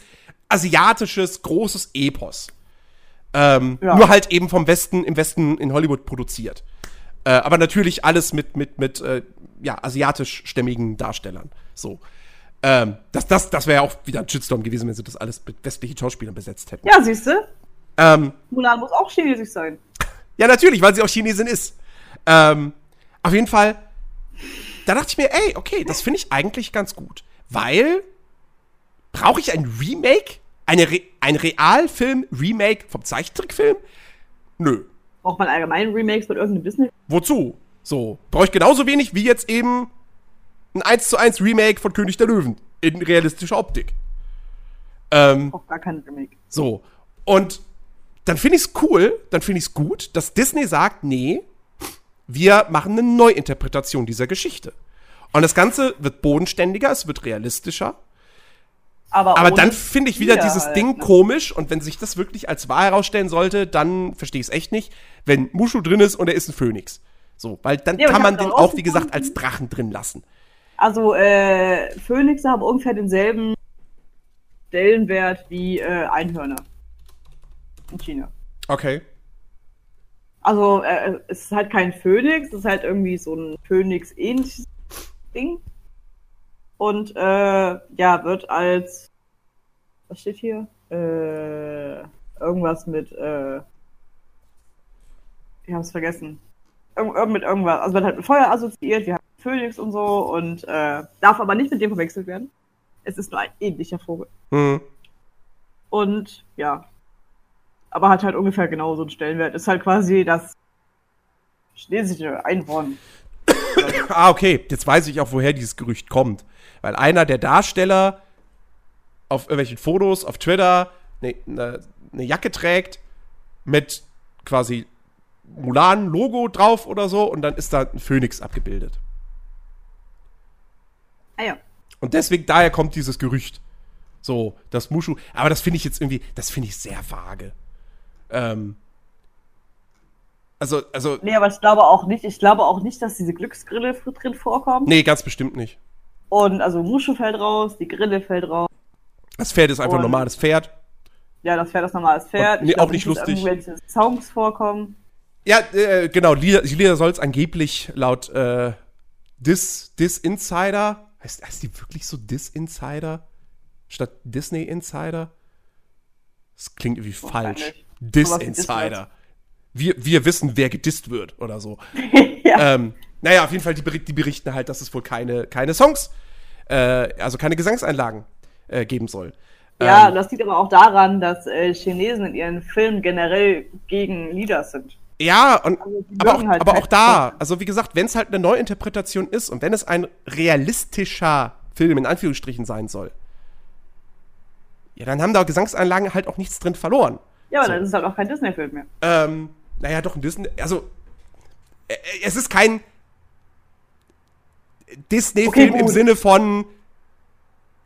asiatisches, großes Epos. Ähm, ja. Nur halt eben vom Westen, im Westen in Hollywood produziert. Äh, aber natürlich alles mit, mit, mit äh, ja, asiatischstämmigen Darstellern. So. Ähm, das das, das wäre ja auch wieder ein Shitstorm gewesen, wenn sie das alles mit westlichen Schauspielern besetzt hätten. Ja, siehst du? Ähm, Mulan muss auch chinesisch sein. Ja, natürlich, weil sie auch Chinesin ist. Ähm, auf jeden Fall, da dachte ich mir, ey, okay, das finde ich eigentlich ganz gut. Weil, brauche ich ein Remake? Eine Re ein Realfilm-Remake vom Zeichentrickfilm? Nö. Braucht man allgemein Remakes mit irgendeinem Disney? Wozu? So, brauche ich genauso wenig wie jetzt eben ein 1 zu 1 Remake von König der Löwen in realistischer Optik. Ähm, auch gar kein Remake. So, und dann finde ich es cool, dann finde ich es gut, dass Disney sagt, nee, wir machen eine Neuinterpretation dieser Geschichte. Und das Ganze wird bodenständiger, es wird realistischer. Aber, Aber dann finde ich wieder dieses halt, Ding ne? komisch und wenn sich das wirklich als wahr herausstellen sollte, dann verstehe ich es echt nicht, wenn Mushu drin ist und er ist ein Phönix. So, weil dann ja, kann man den auch, wie gesagt, als Drachen drin lassen. Also, äh, Phönixe haben ungefähr denselben Stellenwert wie äh, Einhörner in China. Okay. Also, äh, es ist halt kein Phönix, es ist halt irgendwie so ein Phönix-ähnliches Ding. Und äh, ja, wird als was steht hier? Äh, irgendwas mit äh, ich hab's vergessen. Irg mit irgendwas. Also wird halt mit Feuer assoziiert, wir haben Phönix und so und äh, darf aber nicht mit dem verwechselt werden. Es ist nur ein ähnlicher Vogel. Mhm. Und ja. Aber hat halt ungefähr genau so einen Stellenwert. Ist halt quasi das chinesische Einhorn. ah, okay. Jetzt weiß ich auch, woher dieses Gerücht kommt. Weil einer der Darsteller auf irgendwelchen Fotos auf Twitter eine ne, ne Jacke trägt mit quasi Mulan-Logo drauf oder so und dann ist da ein Phönix abgebildet. Ah ja. Und deswegen, daher kommt dieses Gerücht. So, das Mushu. Aber das finde ich jetzt irgendwie, das finde ich sehr vage. Ähm, also, also. Nee, aber ich glaube auch nicht, ich glaube auch nicht, dass diese Glücksgrille drin vorkommt. Nee, ganz bestimmt nicht. Und also Mushu fällt raus, die Grille fällt raus. Das Pferd ist einfach ein normales Pferd. Ja, das Pferd ist ein normales Pferd. Und, nee, auch nicht lustig. Irgendwelche Songs vorkommen. Ja, äh, genau. Lieder, Lieder soll es angeblich laut äh, Dis, Dis Insider. Heißt, heißt die wirklich so Dis Insider? Statt Disney Insider? Das klingt irgendwie oh, falsch. Dis Insider. Wir, wir wissen, wer gedisst wird oder so. ja. ähm, naja, auf jeden Fall, die, die, berichten halt, dass es wohl keine, keine Songs, äh, also keine Gesangseinlagen äh, geben soll. Ja, ähm, das liegt aber auch daran, dass äh, Chinesen in ihren Filmen generell gegen Lieder sind. Ja, und, also aber, auch, halt aber auch da, also wie gesagt, wenn es halt eine Neuinterpretation ist und wenn es ein realistischer Film in Anführungsstrichen sein soll, ja, dann haben da Gesangseinlagen halt auch nichts drin verloren. Ja, aber so. dann ist es halt auch kein Disney-Film mehr. Ähm, naja, doch, ein Disney, also, äh, es ist kein Disney-Film okay, im Sinne von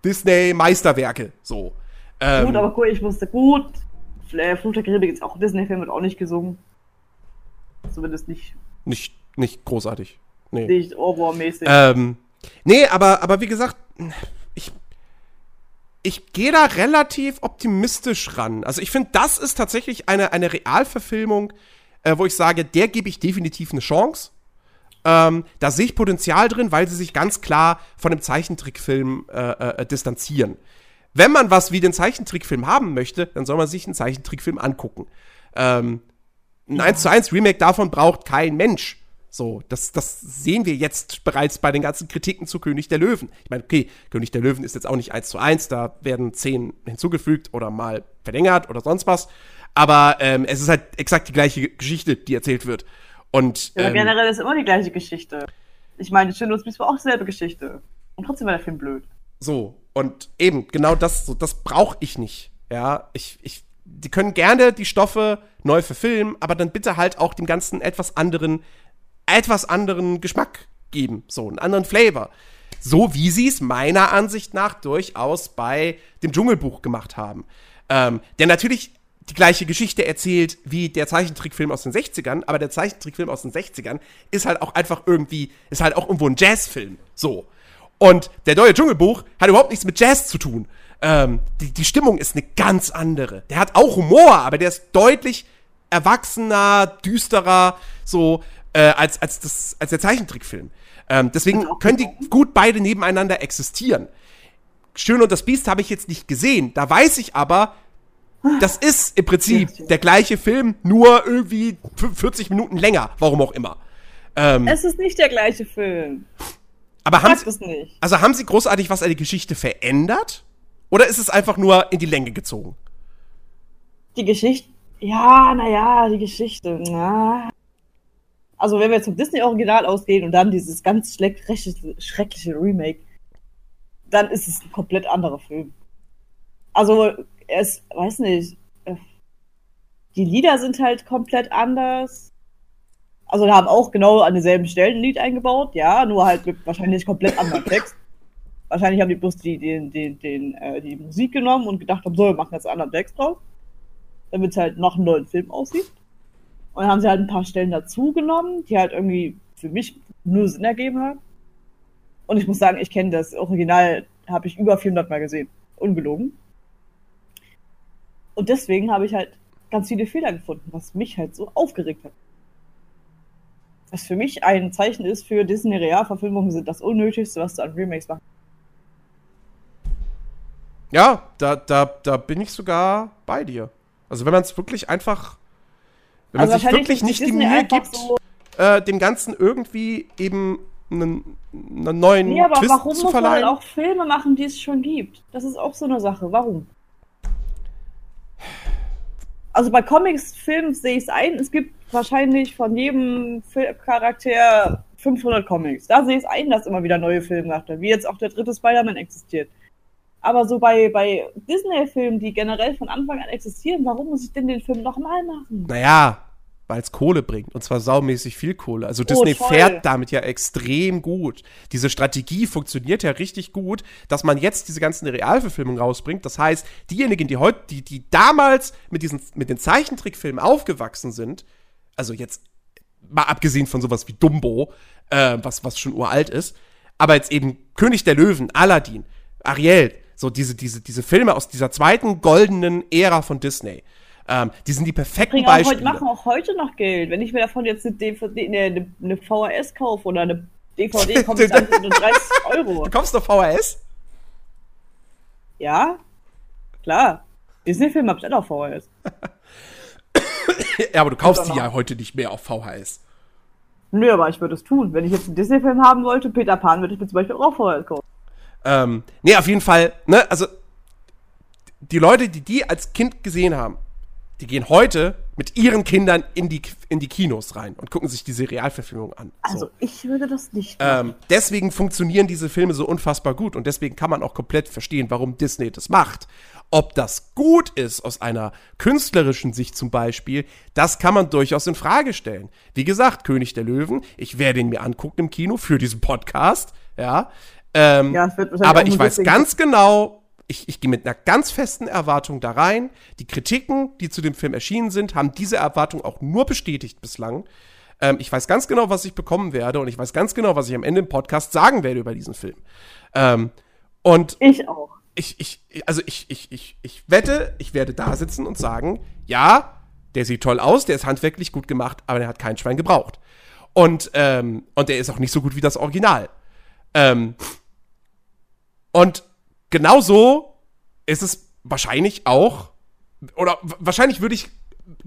Disney-Meisterwerke, so. Ähm, gut, aber cool, ich wusste gut, Fluch der Karibik ist auch ein Disney-Film, wird auch nicht gesungen. Zumindest nicht. Nicht, nicht großartig. Nee. Nicht Ohrwurm-mäßig. Ähm, nee, aber, aber wie gesagt, ich, ich gehe da relativ optimistisch ran. Also ich finde, das ist tatsächlich eine, eine Realverfilmung, äh, wo ich sage, der gebe ich definitiv eine Chance. Ähm, da sehe ich Potenzial drin, weil sie sich ganz klar von dem Zeichentrickfilm äh, äh, distanzieren. Wenn man was wie den Zeichentrickfilm haben möchte, dann soll man sich einen Zeichentrickfilm angucken. Ähm, ein 1 zu 1 Remake davon braucht kein Mensch. So, das, das sehen wir jetzt bereits bei den ganzen Kritiken zu König der Löwen. Ich meine, okay, König der Löwen ist jetzt auch nicht 1 zu 1, da werden 10 hinzugefügt oder mal verlängert oder sonst was. Aber ähm, es ist halt exakt die gleiche Geschichte, die erzählt wird. Und, ja, ähm, generell ist immer die gleiche Geschichte. Ich meine, Schindlers Lust war auch dieselbe Geschichte. Und trotzdem war der Film blöd. So, und eben, genau das, so, das brauche ich nicht. Ja, ich, ich die können gerne die Stoffe neu verfilmen, aber dann bitte halt auch dem Ganzen etwas anderen, etwas anderen Geschmack geben, so einen anderen Flavor. So wie sie es meiner Ansicht nach durchaus bei dem Dschungelbuch gemacht haben. Ähm, der natürlich die gleiche Geschichte erzählt wie der Zeichentrickfilm aus den 60ern, aber der Zeichentrickfilm aus den 60ern ist halt auch einfach irgendwie, ist halt auch irgendwo ein Jazzfilm. So. Und der neue Dschungelbuch hat überhaupt nichts mit Jazz zu tun. Ähm, die, die Stimmung ist eine ganz andere. Der hat auch Humor, aber der ist deutlich erwachsener, düsterer, so. äh, als, als, das, als der Zeichentrickfilm. Ähm, deswegen können die gut beide nebeneinander existieren. Schön und das Biest habe ich jetzt nicht gesehen. Da weiß ich aber, das ist im Prinzip der gleiche Film, nur irgendwie 40 Minuten länger, warum auch immer. Ähm, es ist nicht der gleiche Film. Aber haben sie, also haben sie großartig was an der Geschichte verändert? Oder ist es einfach nur in die Länge gezogen? Die Geschichte, ja, naja, die Geschichte, na. Also wenn wir vom Disney-Original ausgehen und dann dieses ganz schreckliche, schreckliche Remake, dann ist es ein komplett anderer Film. Also, es, weiß nicht, äh, die Lieder sind halt komplett anders. Also, da haben auch genau an denselben Stellen ein Lied eingebaut, ja, nur halt mit wahrscheinlich komplett anderen Text. Wahrscheinlich haben die bloß die, den, den, den, äh, die Musik genommen und gedacht haben, so, wir machen jetzt einen anderen Text drauf. Damit es halt noch einen neuen Film aussieht. Und dann haben sie halt ein paar Stellen dazu genommen, die halt irgendwie für mich nur Sinn ergeben haben. Und ich muss sagen, ich kenne das Original, habe ich über 400 Mal gesehen. Ungelogen. Und deswegen habe ich halt ganz viele Fehler gefunden, was mich halt so aufgeregt hat. Was für mich ein Zeichen ist für Disney-Realverfilmungen sind das Unnötigste, was du an Remakes machst. Ja, da, da, da bin ich sogar bei dir. Also wenn man es wirklich einfach, wenn man also sich wirklich nicht die Mühe gibt, so äh, dem Ganzen irgendwie eben einen, einen neuen nee, aber Twist warum zu verleihen. muss man auch Filme machen, die es schon gibt? Das ist auch so eine Sache. Warum? Also bei Comics, Filmen sehe ich es ein. Es gibt wahrscheinlich von jedem Charakter 500 Comics. Da sehe ich es ein, dass immer wieder neue Filme werden. Wie jetzt auch der dritte Spider-Man existiert. Aber so bei, bei Disney-Filmen, die generell von Anfang an existieren, warum muss ich denn den Film nochmal machen? Naja, weil es Kohle bringt. Und zwar saumäßig viel Kohle. Also Disney oh, fährt damit ja extrem gut. Diese Strategie funktioniert ja richtig gut, dass man jetzt diese ganzen Realverfilmungen rausbringt. Das heißt, diejenigen, die heute, die, die damals mit diesen, mit den Zeichentrickfilmen aufgewachsen sind, also jetzt mal abgesehen von sowas wie Dumbo, äh, was, was schon uralt ist, aber jetzt eben König der Löwen, Aladdin, Ariel, so diese, diese, diese Filme aus dieser zweiten goldenen Ära von Disney ähm, die sind die perfekten die Beispiele. Die machen auch heute noch Geld. Wenn ich mir davon jetzt eine, DVD, eine, eine VHS kaufe oder eine DVD, kommt es an nur 30 Euro. Du kommst doch VHS? Ja, klar. Disney-Film hab ich auch auf VHS. ja, aber du kaufst die ja heute nicht mehr auf VHS. Nö, aber ich würde es tun. Wenn ich jetzt einen Disney-Film haben wollte, Peter Pan, würde ich mir zum Beispiel auch VHS kaufen. Ähm, nee, auf jeden Fall, ne, also die Leute, die die als Kind gesehen haben, die gehen heute mit ihren Kindern in die, in die Kinos rein und gucken sich diese Realverfilmung an. Also so. ich würde das nicht ähm, deswegen funktionieren diese Filme so unfassbar gut und deswegen kann man auch komplett verstehen, warum Disney das macht. Ob das gut ist aus einer künstlerischen Sicht zum Beispiel, das kann man durchaus in Frage stellen. Wie gesagt, König der Löwen, ich werde ihn mir angucken im Kino für diesen Podcast, ja. Ähm, ja aber ich weiß ganz genau, ich, ich gehe mit einer ganz festen Erwartung da rein. Die Kritiken, die zu dem Film erschienen sind, haben diese Erwartung auch nur bestätigt bislang. Ähm, ich weiß ganz genau, was ich bekommen werde und ich weiß ganz genau, was ich am Ende im Podcast sagen werde über diesen Film. Ähm, und ich auch. Ich, ich, also ich, ich, ich, ich wette, ich werde da sitzen und sagen, ja, der sieht toll aus, der ist handwerklich gut gemacht, aber der hat kein Schwein gebraucht. Und, ähm, und der ist auch nicht so gut wie das Original. Ähm, und genauso ist es wahrscheinlich auch, oder wahrscheinlich würde ich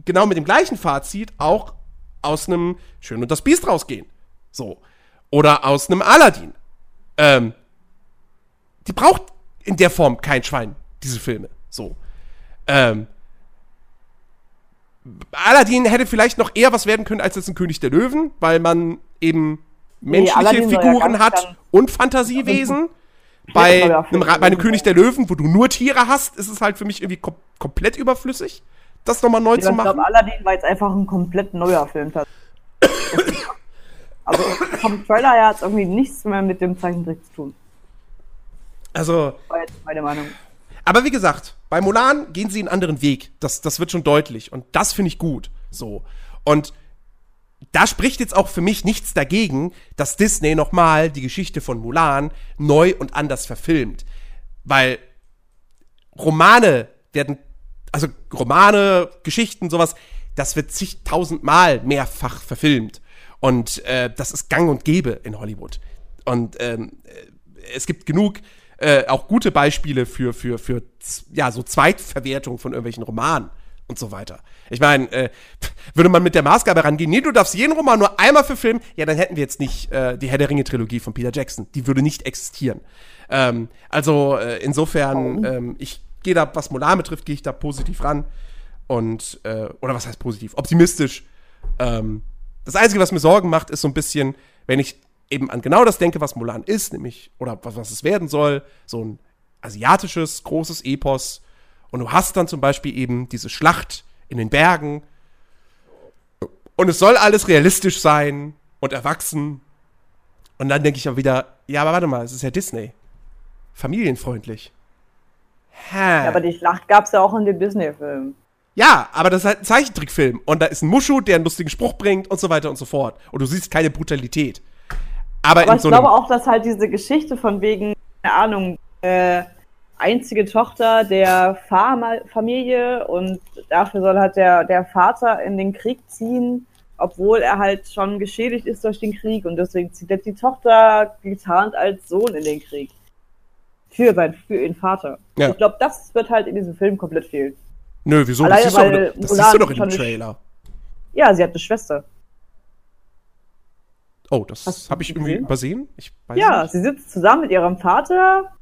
genau mit dem gleichen Fazit auch aus einem Schön und das Biest rausgehen. So. Oder aus einem Aladdin. Ähm, die braucht in der Form kein Schwein, diese Filme. So. Ähm, Aladdin hätte vielleicht noch eher was werden können als jetzt ein König der Löwen, weil man eben menschliche nee, Figuren ja hat und Fantasiewesen. Bei einem, bei einem König der Löwen, wo du nur Tiere hast, ist es halt für mich irgendwie kom komplett überflüssig, das nochmal neu ja, zu machen. Ich glaube, Aladdin war jetzt einfach ein komplett neuer Film. also vom Trailer her hat es irgendwie nichts mehr mit dem Zeichentrick zu tun. Also. War jetzt meine Meinung. Aber wie gesagt, bei Mulan gehen sie einen anderen Weg. Das, das wird schon deutlich. Und das finde ich gut. So. Und da spricht jetzt auch für mich nichts dagegen, dass Disney nochmal die Geschichte von Mulan neu und anders verfilmt. Weil Romane werden, also Romane, Geschichten, sowas, das wird zigtausendmal mehrfach verfilmt. Und äh, das ist gang und gäbe in Hollywood. Und ähm, äh, es gibt genug äh, auch gute Beispiele für, für, für ja, so Zweitverwertung von irgendwelchen Romanen und so weiter. Ich meine, äh, würde man mit der Maßgabe rangehen, nee, du darfst jeden Roman nur einmal verfilmen, ja, dann hätten wir jetzt nicht äh, die Herr der Ringe-Trilogie von Peter Jackson. Die würde nicht existieren. Ähm, also äh, insofern, ähm, ich gehe da, was Mulan betrifft, gehe ich da positiv ran. Und, äh, oder was heißt positiv? Optimistisch. Ähm, das Einzige, was mir Sorgen macht, ist so ein bisschen, wenn ich eben an genau das denke, was Mulan ist, nämlich, oder was, was es werden soll, so ein asiatisches, großes Epos, und du hast dann zum Beispiel eben diese Schlacht in den Bergen. Und es soll alles realistisch sein und erwachsen. Und dann denke ich aber wieder, ja, aber warte mal, es ist ja Disney. Familienfreundlich. Hä? Ja, aber die Schlacht gab es ja auch in dem Disney-Film. Ja, aber das ist halt ein Zeichentrickfilm. Und da ist ein Muschu, der einen lustigen Spruch bringt und so weiter und so fort. Und du siehst keine Brutalität. Aber, aber ich so glaube auch, dass halt diese Geschichte von wegen, keine Ahnung, äh, einzige Tochter der Familie und dafür soll halt der, der Vater in den Krieg ziehen, obwohl er halt schon geschädigt ist durch den Krieg und deswegen zieht jetzt die Tochter getarnt als Sohn in den Krieg. Für, sein, für ihren Vater. Ja. Ich glaube, das wird halt in diesem Film komplett fehlen. Nö, wieso? Alleine, das, siehst du, das siehst du doch in dem Trailer. Ja, sie hat eine Schwester. Oh, das habe ich irgendwie übersehen? Ich ja, nicht. sie sitzt zusammen mit ihrem Vater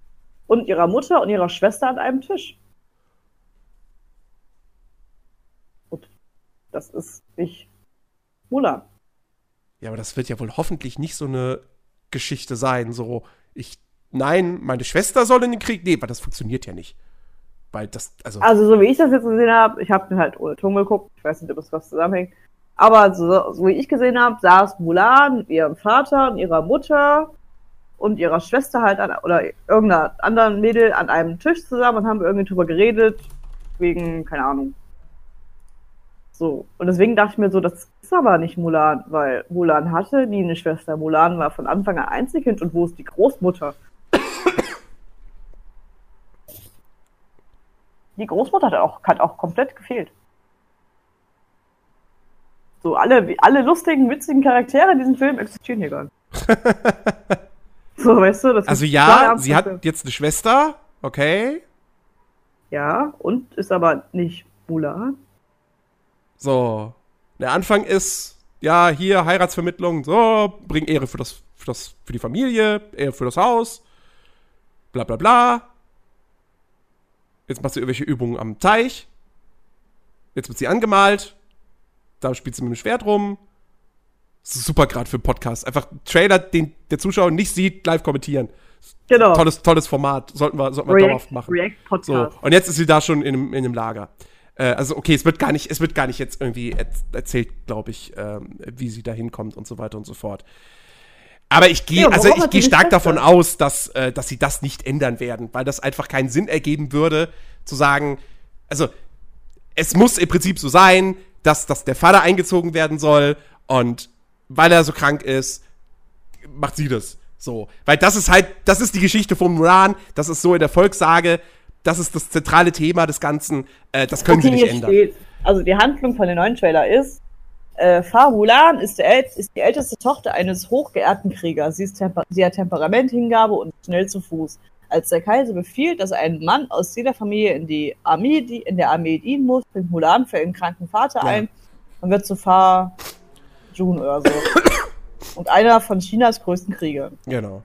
und ihrer Mutter und ihrer Schwester an einem Tisch. Und das ist nicht Mulan. Ja, aber das wird ja wohl hoffentlich nicht so eine Geschichte sein, so ich nein, meine Schwester soll in den Krieg. Nee, weil das funktioniert ja nicht. Weil das, also. Also, so wie ich das jetzt gesehen habe, ich habe mir halt ohne Ton geguckt, ich weiß nicht, ob das was zusammenhängt. Aber so, so wie ich gesehen habe, saß Mulan mit ihrem Vater und ihrer Mutter und ihrer Schwester halt an, oder irgendeiner anderen Mädel an einem Tisch zusammen und haben irgendwie drüber geredet, wegen, keine Ahnung. So. Und deswegen dachte ich mir so, das ist aber nicht Mulan, weil Mulan hatte nie eine Schwester. Mulan war von Anfang an Einzelkind und wo ist die Großmutter? Die Großmutter hat auch, hat auch komplett gefehlt. So, alle, alle lustigen, witzigen Charaktere in diesem Film existieren hier gar nicht. So, weißt du, Also ja, sie hat jetzt eine Schwester, okay. Ja, und ist aber nicht Mulan. So. Der Anfang ist, ja, hier Heiratsvermittlung, so, bring Ehre für das, für das, für die Familie, Ehre für das Haus, bla bla bla. Jetzt macht sie irgendwelche Übungen am Teich. Jetzt wird sie angemalt. Da spielt sie mit dem Schwert rum super gerade für einen Podcast. Einfach Trailer, den der Zuschauer nicht sieht, live kommentieren. Genau. Tolles, tolles Format. Sollten wir, sollten wir React, dauerhaft machen. React Podcast. So. Und jetzt ist sie da schon in, einem, in einem Lager. Äh, also, okay, es wird gar nicht, es wird gar nicht jetzt irgendwie erzählt, glaube ich, ähm, wie sie da hinkommt und so weiter und so fort. Aber ich gehe, ja, also ich gehe stark davon aus, dass, äh, dass sie das nicht ändern werden, weil das einfach keinen Sinn ergeben würde, zu sagen, also es muss im Prinzip so sein, dass, dass der Vater eingezogen werden soll und weil er so krank ist, macht sie das. So. Weil das ist halt, das ist die Geschichte von Mulan, das ist so in der Volkssage, das ist das zentrale Thema des Ganzen, äh, das können okay, sie nicht ändern. Steht, also die Handlung von dem neuen Trailer ist, äh, Fa Mulan ist, ist, die älteste Tochter eines hochgeehrten Kriegers. Sie, sie hat Temperament, Hingabe und schnell zu Fuß. Als der Kaiser befiehlt, dass ein Mann aus jeder Familie in, die Armee, die, in der Armee dienen muss, bringt Mulan für ihren kranken Vater ja. ein und wird zu Fa June oder so. Und einer von Chinas größten Kriege. Genau.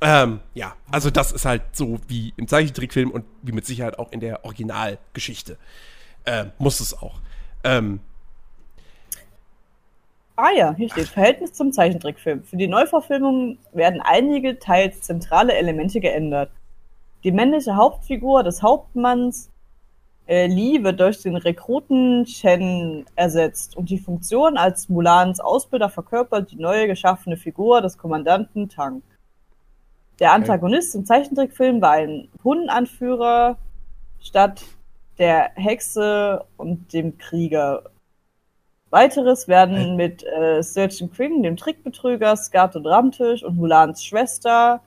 Ähm, ja, also das ist halt so wie im Zeichentrickfilm und wie mit Sicherheit auch in der Originalgeschichte. Ähm, muss es auch. Ähm, ah ja, hier steht Verhältnis zum Zeichentrickfilm. Für die Neuverfilmung werden einige teils zentrale Elemente geändert. Die männliche Hauptfigur des Hauptmanns äh, Li wird durch den Rekruten Chen ersetzt und die Funktion als Mulans Ausbilder verkörpert die neue geschaffene Figur des Kommandanten Tang. Der Antagonist im Zeichentrickfilm war ein Hundenanführer statt der Hexe und dem Krieger. Weiteres werden mit äh, Searching Queen, dem Trickbetrüger, Skat und Ramtisch und Mulans Schwester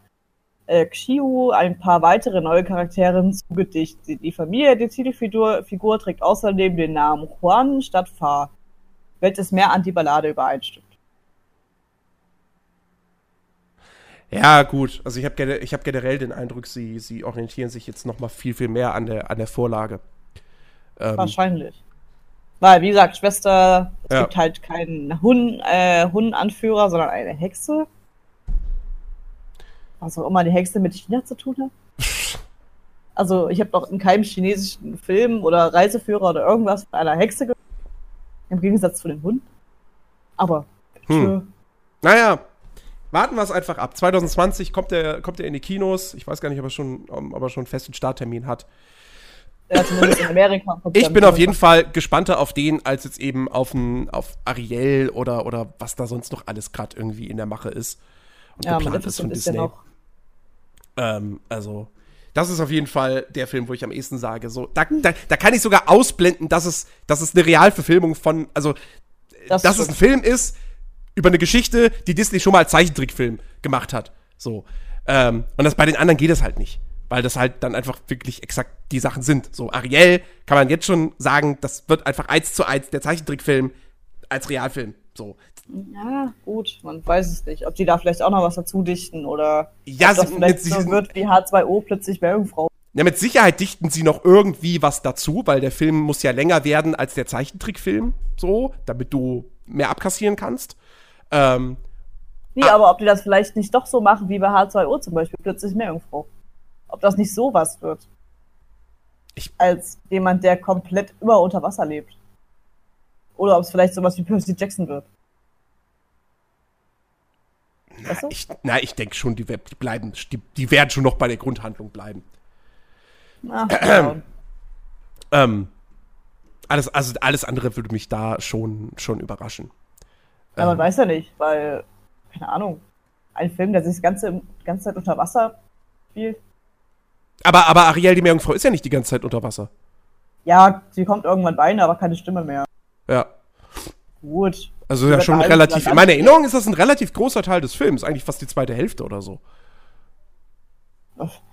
äh, Xiu ein paar weitere neue Charaktere zugedichtet. Die Familie der Titelfigur Figur trägt außerdem den Namen Juan statt Fa. welches mehr an die Ballade übereinstimmt. Ja, gut. Also ich habe ich hab generell den Eindruck, sie, sie orientieren sich jetzt noch mal viel, viel mehr an der, an der Vorlage. Ähm, Wahrscheinlich. Weil, wie gesagt, Schwester, es ja. gibt halt keinen Hun, äh, Hundenanführer, sondern eine Hexe. Was auch immer die Hexe mit China zu tun hat. Also, ich habe noch in keinem chinesischen Film oder Reiseführer oder irgendwas von einer Hexe gehört. Im Gegensatz zu den Hunden. Aber. Hm. Naja, warten wir es einfach ab. 2020 kommt er, kommt er in die Kinos. Ich weiß gar nicht, ob er schon, ob er schon einen festen Starttermin hat. Ja, zumindest in Amerika. Ich bin auf jeden Fall gespannter auf den, als jetzt eben auf, ein, auf Ariel oder, oder was da sonst noch alles gerade irgendwie in der Mache ist. Und ja, geplant ist von Disney. Ja ähm, also, das ist auf jeden Fall der Film, wo ich am ehesten sage, so, da, da, da kann ich sogar ausblenden, dass es, dass es eine Realverfilmung von, also, das dass es ein Film ist über eine Geschichte, die Disney schon mal als Zeichentrickfilm gemacht hat. So. Ähm, und das bei den anderen geht es halt nicht weil das halt dann einfach wirklich exakt die Sachen sind. So, Ariel kann man jetzt schon sagen, das wird einfach eins zu eins der Zeichentrickfilm als Realfilm. So. Ja, gut, man weiß es nicht. Ob die da vielleicht auch noch was dazu dichten oder ja, ob das vielleicht so wird wie H2O plötzlich Meerjungfrau. Ja, mit Sicherheit dichten sie noch irgendwie was dazu, weil der Film muss ja länger werden als der Zeichentrickfilm, so, damit du mehr abkassieren kannst. Ähm, nee, ah, aber ob die das vielleicht nicht doch so machen wie bei H2O zum Beispiel, plötzlich Meerjungfrau ob das nicht sowas wird. Ich als jemand, der komplett immer unter Wasser lebt. Oder ob es vielleicht sowas wie Percy Jackson wird. Na, weißt du? ich, na, ich denke schon, die, die bleiben, die, die, werden schon noch bei der Grundhandlung bleiben. Ach, ähm, ähm, alles, also alles andere würde mich da schon, schon überraschen. Ja, man ähm, weiß ja nicht, weil, keine Ahnung, ein Film, der sich die ganze, ganze Zeit unter Wasser spielt, aber, aber Ariel, die Meerjungfrau, ist ja nicht die ganze Zeit unter Wasser. Ja, sie kommt irgendwann bei, aber keine Stimme mehr. Ja. Gut. Also ja schon relativ. In meiner Erinnerung ist das ein relativ großer Teil des Films, eigentlich fast die zweite Hälfte oder so.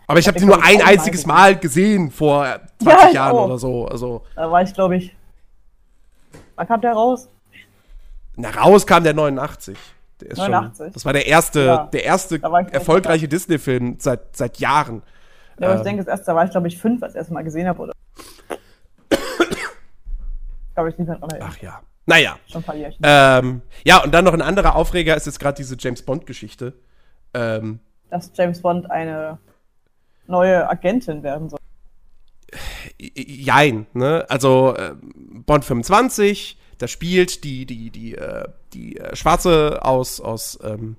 Aber ich habe sie nur ein einziges Mal gesehen vor 20 ja, Jahren auch. oder so. Also, da war ich, glaube ich. Wann kam der raus? Na, raus kam der 89. Der 89. Schon, das war der erste, ja, der erste erfolgreiche Disney-Film seit, seit Jahren. Ja, aber ähm, ich denke, das erste da war ich, glaube ich, fünf, als ich das erste Mal gesehen habe, oder? Glaube ich, nicht mehr dran Ach ja. Naja. Schon Jährchen. Ähm, ja, und dann noch ein anderer Aufreger ist jetzt gerade diese James Bond-Geschichte. Ähm, Dass James Bond eine neue Agentin werden soll. Jein, ne? Also äh, Bond 25, da spielt die, die, die, äh, die äh, Schwarze aus, aus, ähm,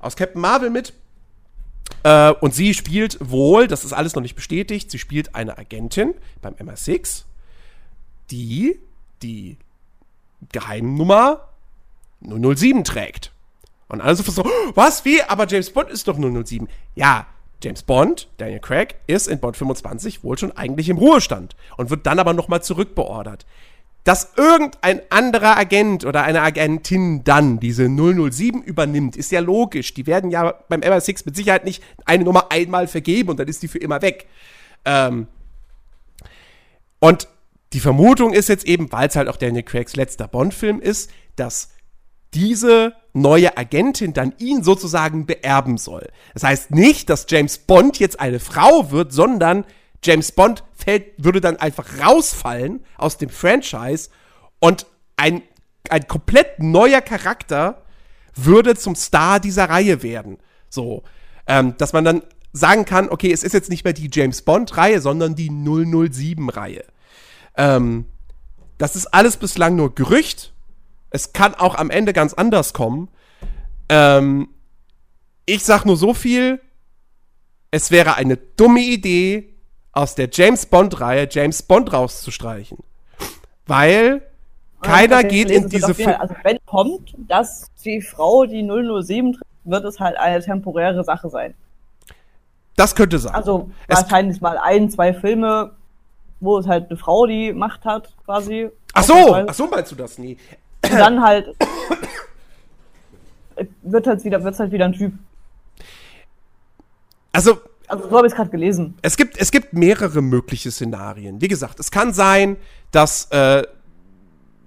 aus Captain Marvel mit. Äh, und sie spielt wohl, das ist alles noch nicht bestätigt, sie spielt eine Agentin beim MI6, die die Geheimnummer 007 trägt. Und alle so, was, wie? Aber James Bond ist doch 007. Ja, James Bond, Daniel Craig, ist in Bond 25 wohl schon eigentlich im Ruhestand und wird dann aber nochmal zurückbeordert dass irgendein anderer Agent oder eine Agentin dann diese 007 übernimmt, ist ja logisch. Die werden ja beim MI6 mit Sicherheit nicht eine Nummer einmal vergeben und dann ist die für immer weg. Ähm und die Vermutung ist jetzt eben, weil es halt auch Daniel Craigs letzter Bond-Film ist, dass diese neue Agentin dann ihn sozusagen beerben soll. Das heißt nicht, dass James Bond jetzt eine Frau wird, sondern James Bond fällt, würde dann einfach rausfallen aus dem Franchise und ein, ein komplett neuer Charakter würde zum Star dieser Reihe werden. So, ähm, dass man dann sagen kann, okay, es ist jetzt nicht mehr die James Bond-Reihe, sondern die 007-Reihe. Ähm, das ist alles bislang nur Gerücht. Es kann auch am Ende ganz anders kommen. Ähm, ich sag nur so viel. Es wäre eine dumme Idee, aus der James Bond-Reihe James Bond rauszustreichen. Weil keiner geht in diese Film. Also wenn kommt, dass die Frau die 007 trifft, wird es halt eine temporäre Sache sein. Das könnte sein. Also es wahrscheinlich mal ein, zwei Filme, wo es halt eine Frau die Macht hat, quasi. Ach so, ach so meinst du das nie? Und dann halt wird halt wieder, wird's halt wieder ein Typ. Also also so habe ich es gerade gelesen. Es gibt, es gibt mehrere mögliche Szenarien. Wie gesagt, es kann sein, dass, äh,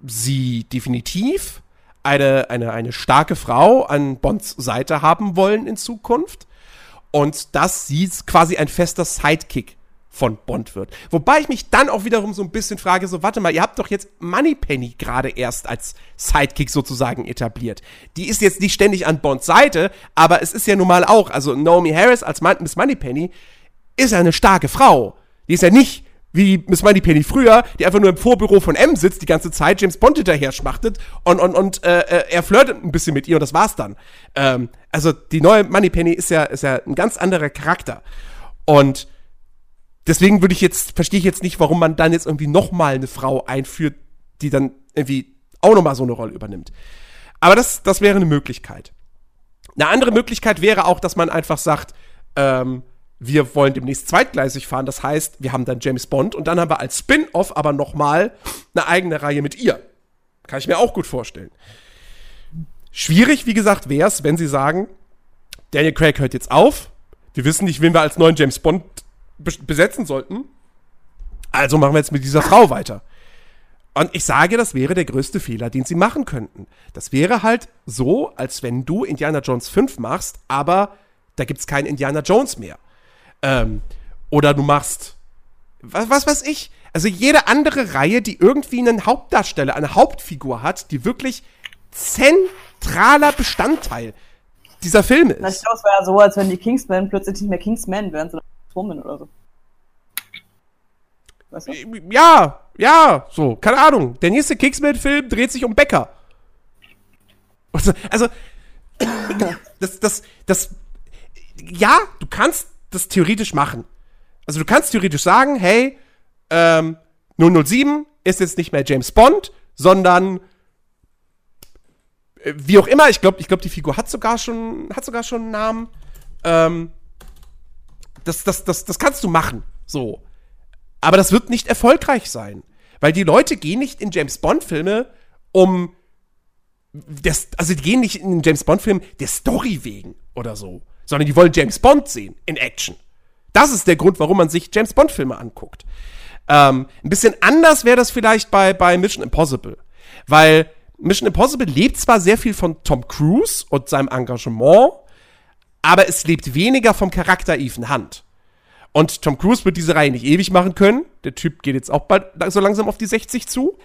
sie definitiv eine, eine, eine starke Frau an Bonds Seite haben wollen in Zukunft. Und dass sie quasi ein fester Sidekick von Bond wird. Wobei ich mich dann auch wiederum so ein bisschen frage, so warte mal, ihr habt doch jetzt Moneypenny gerade erst als Sidekick sozusagen etabliert. Die ist jetzt nicht ständig an Bonds Seite, aber es ist ja nun mal auch, also Naomi Harris als Miss Moneypenny ist ja eine starke Frau. Die ist ja nicht wie Miss Moneypenny früher, die einfach nur im Vorbüro von M sitzt, die ganze Zeit James Bond hinterher schmachtet und, und, und äh, äh, er flirtet ein bisschen mit ihr und das war's dann. Ähm, also die neue Moneypenny ist ja, ist ja ein ganz anderer Charakter. Und deswegen würde ich jetzt, verstehe ich jetzt nicht, warum man dann jetzt irgendwie nochmal eine Frau einführt, die dann irgendwie auch nochmal so eine Rolle übernimmt. Aber das, das wäre eine Möglichkeit. Eine andere Möglichkeit wäre auch, dass man einfach sagt, ähm, wir wollen demnächst zweitgleisig fahren. Das heißt, wir haben dann James Bond und dann haben wir als Spin-off aber noch mal eine eigene Reihe mit ihr. Kann ich mir auch gut vorstellen. Schwierig, wie gesagt, wäre es, wenn sie sagen, Daniel Craig hört jetzt auf. Wir wissen nicht, wen wir als neuen James Bond besetzen sollten. Also machen wir jetzt mit dieser Frau weiter. Und ich sage, das wäre der größte Fehler, den sie machen könnten. Das wäre halt so, als wenn du Indiana Jones 5 machst, aber da gibt es keinen Indiana Jones mehr. Ähm, oder du machst, was, was weiß ich, also jede andere Reihe, die irgendwie einen Hauptdarsteller, eine Hauptfigur hat, die wirklich zentraler Bestandteil dieser Filme ist. Das wäre ja so, als wenn die Kingsmen plötzlich nicht mehr Kingsmen wären, sondern Woman oder so. Weißt du? Ja, ja, so, keine Ahnung. Der nächste Kingsman-Film dreht sich um Becker. Also, also das, das, das, ja, du kannst das theoretisch machen. Also du kannst theoretisch sagen, hey, ähm, 007 ist jetzt nicht mehr James Bond, sondern äh, wie auch immer, ich glaube, ich glaub, die Figur hat sogar schon, hat sogar schon einen Namen. Ähm, das, das, das, das kannst du machen. So. Aber das wird nicht erfolgreich sein. Weil die Leute gehen nicht in James Bond-Filme, um. Das, also die gehen nicht in den James Bond-Film der Story wegen oder so sondern die wollen James Bond sehen in Action. Das ist der Grund, warum man sich James Bond-Filme anguckt. Ähm, ein bisschen anders wäre das vielleicht bei, bei Mission Impossible. Weil Mission Impossible lebt zwar sehr viel von Tom Cruise und seinem Engagement, aber es lebt weniger vom Charakter Ethan Hunt. Und Tom Cruise wird diese Reihe nicht ewig machen können. Der Typ geht jetzt auch bald so langsam auf die 60 zu.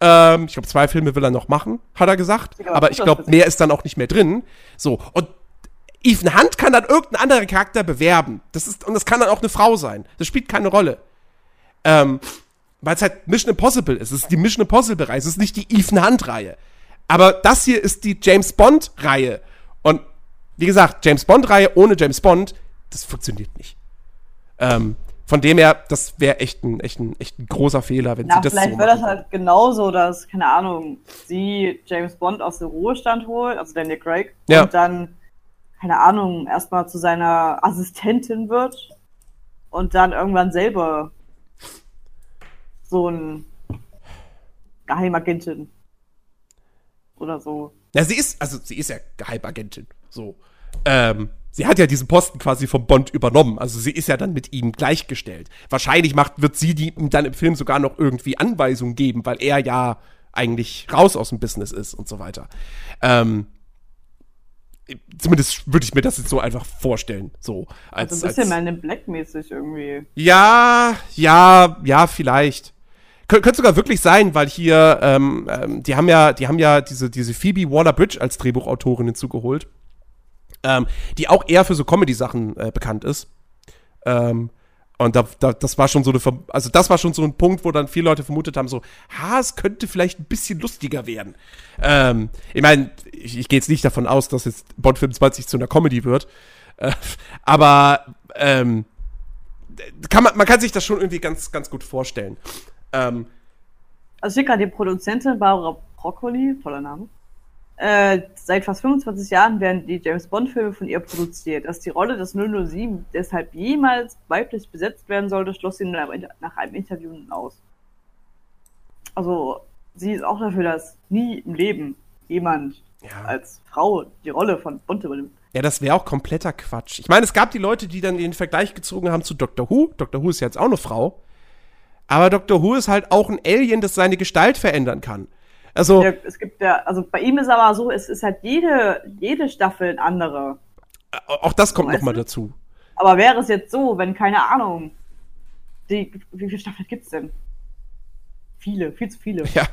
Ähm, ich glaube, zwei Filme will er noch machen, hat er gesagt. aber ich glaube, mehr ist dann auch nicht mehr drin. So, und Ethan Hunt kann dann irgendein anderer Charakter bewerben. Das ist, und das kann dann auch eine Frau sein. Das spielt keine Rolle. Ähm, weil es halt Mission Impossible ist. Es ist die Mission Impossible-Reihe. Es ist nicht die Ethan Hunt-Reihe. Aber das hier ist die James Bond-Reihe. Wie gesagt, James Bond-Reihe ohne James Bond, das funktioniert nicht. Ähm, von dem her, das wäre echt ein, echt, ein, echt ein großer Fehler, wenn Na, sie das vielleicht so wäre das halt genauso, dass, keine Ahnung, sie James Bond aus dem Ruhestand holt, also Daniel Craig, ja. und dann keine Ahnung, erstmal zu seiner Assistentin wird und dann irgendwann selber so ein Geheimagentin oder so. Ja, sie ist, also sie ist ja Geheimagentin, so. Ähm, sie hat ja diesen Posten quasi vom Bond übernommen, also sie ist ja dann mit ihm gleichgestellt. Wahrscheinlich macht, wird sie die, ihm dann im Film sogar noch irgendwie Anweisungen geben, weil er ja eigentlich raus aus dem Business ist und so weiter. Ähm, zumindest würde ich mir das jetzt so einfach vorstellen. So, als, also ein bisschen Man Black-mäßig irgendwie. Ja, ja, ja, vielleicht. Kön könnte sogar wirklich sein, weil hier, ähm, ähm, die haben ja, die haben ja diese, diese Phoebe Waller-Bridge als Drehbuchautorin hinzugeholt. Ähm, die auch eher für so Comedy-Sachen äh, bekannt ist. Ähm, und da, da, das war schon so eine, also das war schon so ein Punkt, wo dann viele Leute vermutet haben, so, ha, es könnte vielleicht ein bisschen lustiger werden. Ähm, ich meine, ich, ich gehe jetzt nicht davon aus, dass jetzt Bond 25 zu einer Comedy wird. Äh, aber ähm, kann man, man kann sich das schon irgendwie ganz, ganz gut vorstellen. Ähm, also ich gerade die Produzentin Barbara Broccoli, toller Name, äh, seit fast 25 Jahren werden die James Bond-Filme von ihr produziert. Dass die Rolle des 007 deshalb jemals weiblich besetzt werden sollte, schloss sie nach einem Interview aus. Also, sie ist auch dafür, dass nie im Leben jemand ja. als Frau die Rolle von Bond übernimmt. Ja, das wäre auch kompletter Quatsch. Ich meine, es gab die Leute, die dann den Vergleich gezogen haben zu Doctor Who. Doctor Who ist ja jetzt auch eine Frau. Aber Doctor Who ist halt auch ein Alien, das seine Gestalt verändern kann. Also. Ja, es gibt ja, also bei ihm ist aber so, es ist halt jede, jede Staffel ein anderer. Auch das kommt nochmal dazu. Aber wäre es jetzt so, wenn, keine Ahnung, die, wie viele Staffeln gibt's denn? Viele, viel zu viele. Ja.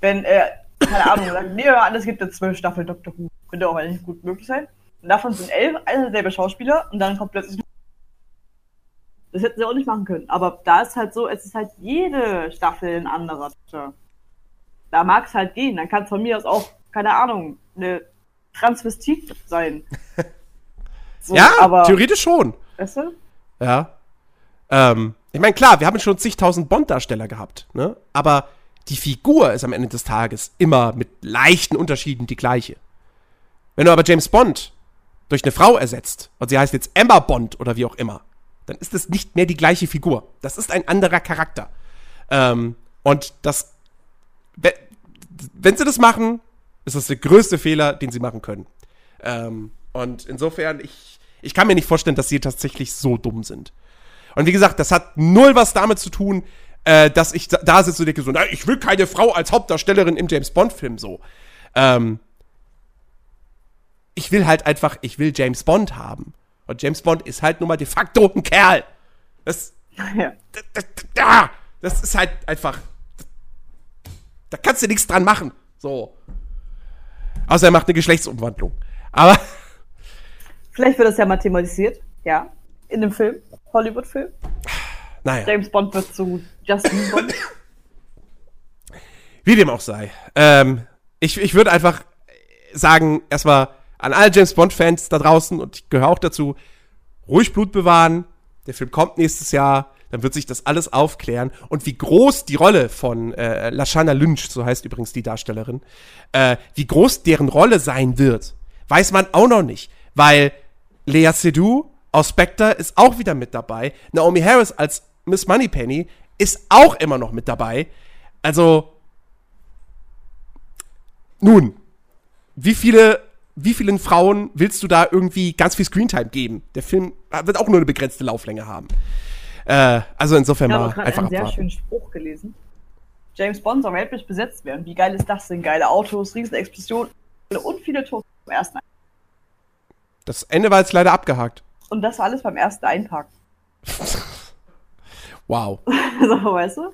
Wenn, äh, keine Ahnung, sagt, nee, alles gibt jetzt zwölf Staffeln Doctor Who. Könnte auch eigentlich gut möglich sein. Und davon sind elf, alle selbe Schauspieler und dann kommt plötzlich. Das hätten sie auch nicht machen können. Aber da ist halt so, es ist halt jede Staffel ein anderer Doktor. Da mag es halt gehen. Dann kann es von mir aus auch, keine Ahnung, eine Transvestit sein. So, ja, aber, theoretisch schon. Weißt du? Ja. Ähm, ich meine, klar, wir haben schon zigtausend Bond-Darsteller gehabt, ne? Aber die Figur ist am Ende des Tages immer mit leichten Unterschieden die gleiche. Wenn du aber James Bond durch eine Frau ersetzt und sie heißt jetzt Emma Bond oder wie auch immer, dann ist es nicht mehr die gleiche Figur. Das ist ein anderer Charakter. Ähm, und das, wenn sie das machen, ist das der größte Fehler, den sie machen können. Ähm, und insofern, ich, ich kann mir nicht vorstellen, dass sie tatsächlich so dumm sind. Und wie gesagt, das hat null was damit zu tun, äh, dass ich da, da sitze und denke so, na, ich will keine Frau als Hauptdarstellerin im James Bond-Film so. Ähm, ich will halt einfach, ich will James Bond haben. Und James Bond ist halt nun mal de facto ein Kerl. Das, ja. das, das, das ist halt einfach, da kannst du nichts dran machen. So. Außer er macht eine Geschlechtsumwandlung. Aber. Vielleicht wird das ja mal thematisiert, ja. In dem Film, Hollywood-Film. Naja. James Bond wird zu Justin Bond. Wie dem auch sei. Ähm, ich ich würde einfach sagen, erstmal an alle James Bond-Fans da draußen, und ich gehöre auch dazu, ruhig Blut bewahren. Der Film kommt nächstes Jahr, dann wird sich das alles aufklären. Und wie groß die Rolle von äh, Lashana Lynch, so heißt übrigens die Darstellerin, äh, wie groß deren Rolle sein wird, weiß man auch noch nicht. Weil Lea Seydoux aus Spectre ist auch wieder mit dabei. Naomi Harris als Miss Moneypenny ist auch immer noch mit dabei. Also, nun, wie viele, wie vielen Frauen willst du da irgendwie ganz viel Screentime geben? Der Film wird auch nur eine begrenzte Lauflänge haben. Äh, also insofern ich mal einfach Ich habe einen sehr schönen Spruch gelesen. James Bond soll weltlich besetzt werden. Wie geil ist das denn? Geile Autos, riesen Explosionen und viele Tote beim ersten Einparken. Das Ende war jetzt leider abgehakt. Und das war alles beim ersten Einparken. wow. so, weißt du?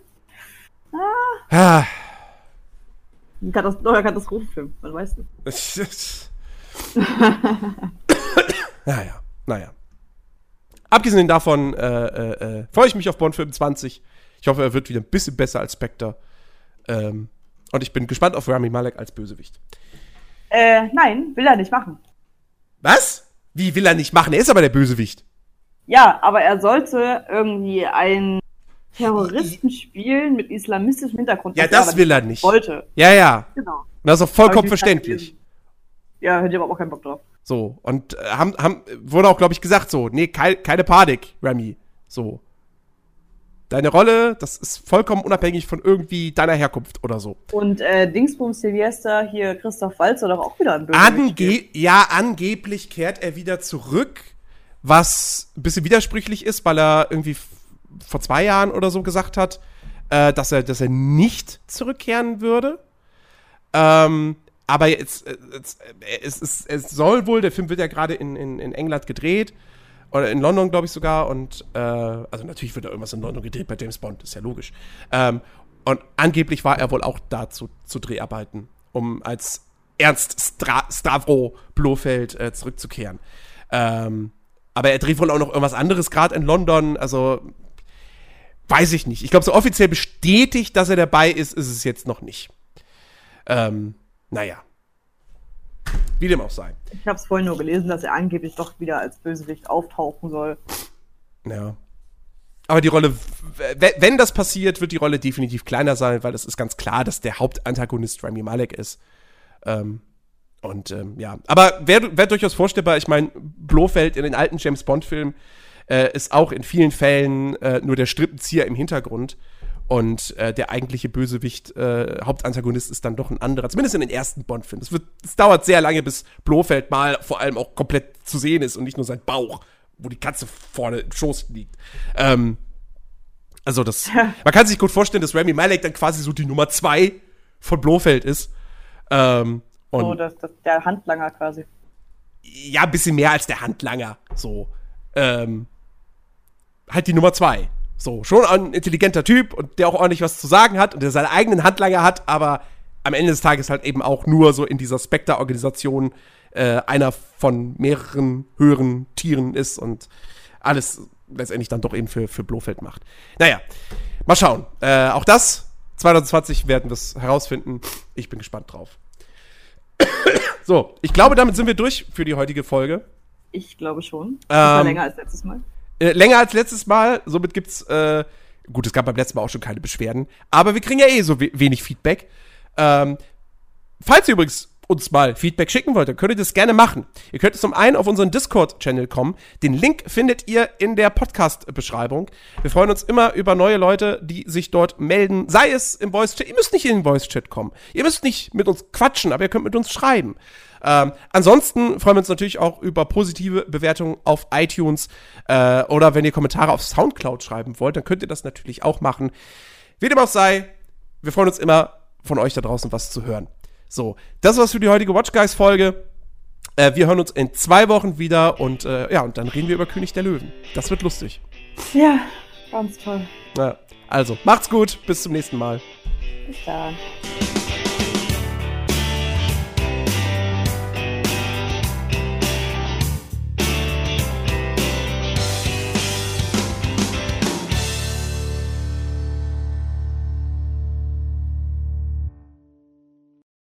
Ah. Ein Katast neuer Katastrophenfilm, man weiß nicht. naja, naja. Abgesehen davon äh, äh, äh, freue ich mich auf Bond 25. Ich hoffe, er wird wieder ein bisschen besser als Spectre. Ähm, und ich bin gespannt auf Rami Malek als Bösewicht. Äh, nein, will er nicht machen. Was? Wie will er nicht machen? Er ist aber der Bösewicht. Ja, aber er sollte irgendwie einen Terroristen spielen mit islamistischem Hintergrund. Ja, das will er nicht. Wollte. Ja, ja. Genau. Und das ist auch vollkommen verständlich. Ja, hätte ich aber auch keinen Bock drauf. So, und äh, haben, haben, wurde auch, glaube ich, gesagt so, nee, kei keine Panik, Remy. So. Deine Rolle, das ist vollkommen unabhängig von irgendwie deiner Herkunft oder so. Und äh, Dingsbums Silvester, hier Christoph Walzer doch auch wieder ein Ange Ja, angeblich kehrt er wieder zurück, was ein bisschen widersprüchlich ist, weil er irgendwie vor zwei Jahren oder so gesagt hat, äh, dass, er, dass er nicht zurückkehren würde. Ähm, aber jetzt, äh, jetzt, äh, es, es, es soll wohl, der Film wird ja gerade in, in, in England gedreht. Oder in London, glaube ich sogar. Und äh, also natürlich wird da irgendwas in London gedreht bei James Bond, ist ja logisch. Ähm, und angeblich war er wohl auch da zu, zu Dreharbeiten, um als Ernst Stra Stavro Blofeld äh, zurückzukehren. Ähm, aber er dreht wohl auch noch irgendwas anderes gerade in London. Also weiß ich nicht. Ich glaube, so offiziell bestätigt, dass er dabei ist, ist es jetzt noch nicht. Ähm, naja. Wie dem auch sei. Ich habe es vorhin nur gelesen, dass er angeblich doch wieder als Bösewicht auftauchen soll. Ja. Aber die Rolle, wenn das passiert, wird die Rolle definitiv kleiner sein, weil es ist ganz klar, dass der Hauptantagonist Rami Malek ist. Ähm, und ähm, ja, aber wäre wär durchaus vorstellbar, ich meine, Blofeld in den alten James Bond-Filmen äh, ist auch in vielen Fällen äh, nur der Strippenzieher im Hintergrund. Und äh, der eigentliche Bösewicht, äh, Hauptantagonist ist dann doch ein anderer, zumindest in den ersten Bond-Filmen. Es, dauert sehr lange, bis Blofeld mal vor allem auch komplett zu sehen ist und nicht nur sein Bauch, wo die Katze vorne im Schoß liegt. Ähm, also das, man kann sich gut vorstellen, dass Rami Malek dann quasi so die Nummer zwei von Blofeld ist. Ähm, und so, das, das, der Handlanger quasi. Ja, ein bisschen mehr als der Handlanger. So. Ähm, halt die Nummer zwei. So, schon ein intelligenter Typ und der auch ordentlich was zu sagen hat und der seine eigenen Handlanger hat, aber am Ende des Tages halt eben auch nur so in dieser Spectre-Organisation äh, einer von mehreren höheren Tieren ist und alles letztendlich dann doch eben für, für Blofeld macht. Naja, mal schauen. Äh, auch das, 2020 werden wir es herausfinden. Ich bin gespannt drauf. so, ich glaube, damit sind wir durch für die heutige Folge. Ich glaube schon. Das war ähm, länger als letztes Mal. Äh, länger als letztes Mal, somit gibt's, äh, gut, es gab beim letzten Mal auch schon keine Beschwerden, aber wir kriegen ja eh so we wenig Feedback. Ähm, falls ihr übrigens uns mal Feedback schicken wollt, dann könnt ihr das gerne machen. Ihr könnt zum einen auf unseren Discord-Channel kommen. Den Link findet ihr in der Podcast-Beschreibung. Wir freuen uns immer über neue Leute, die sich dort melden. Sei es im Voice-Chat. Ihr müsst nicht in den Voice-Chat kommen. Ihr müsst nicht mit uns quatschen, aber ihr könnt mit uns schreiben. Ähm, ansonsten freuen wir uns natürlich auch über positive Bewertungen auf iTunes äh, oder wenn ihr Kommentare auf Soundcloud schreiben wollt, dann könnt ihr das natürlich auch machen. Wie dem auch sei, wir freuen uns immer von euch da draußen was zu hören. So, das war's für die heutige Watch Guys Folge. Äh, wir hören uns in zwei Wochen wieder und äh, ja, und dann reden wir über König der Löwen. Das wird lustig. Ja, ganz toll. Ja, also, macht's gut, bis zum nächsten Mal. Bis dann.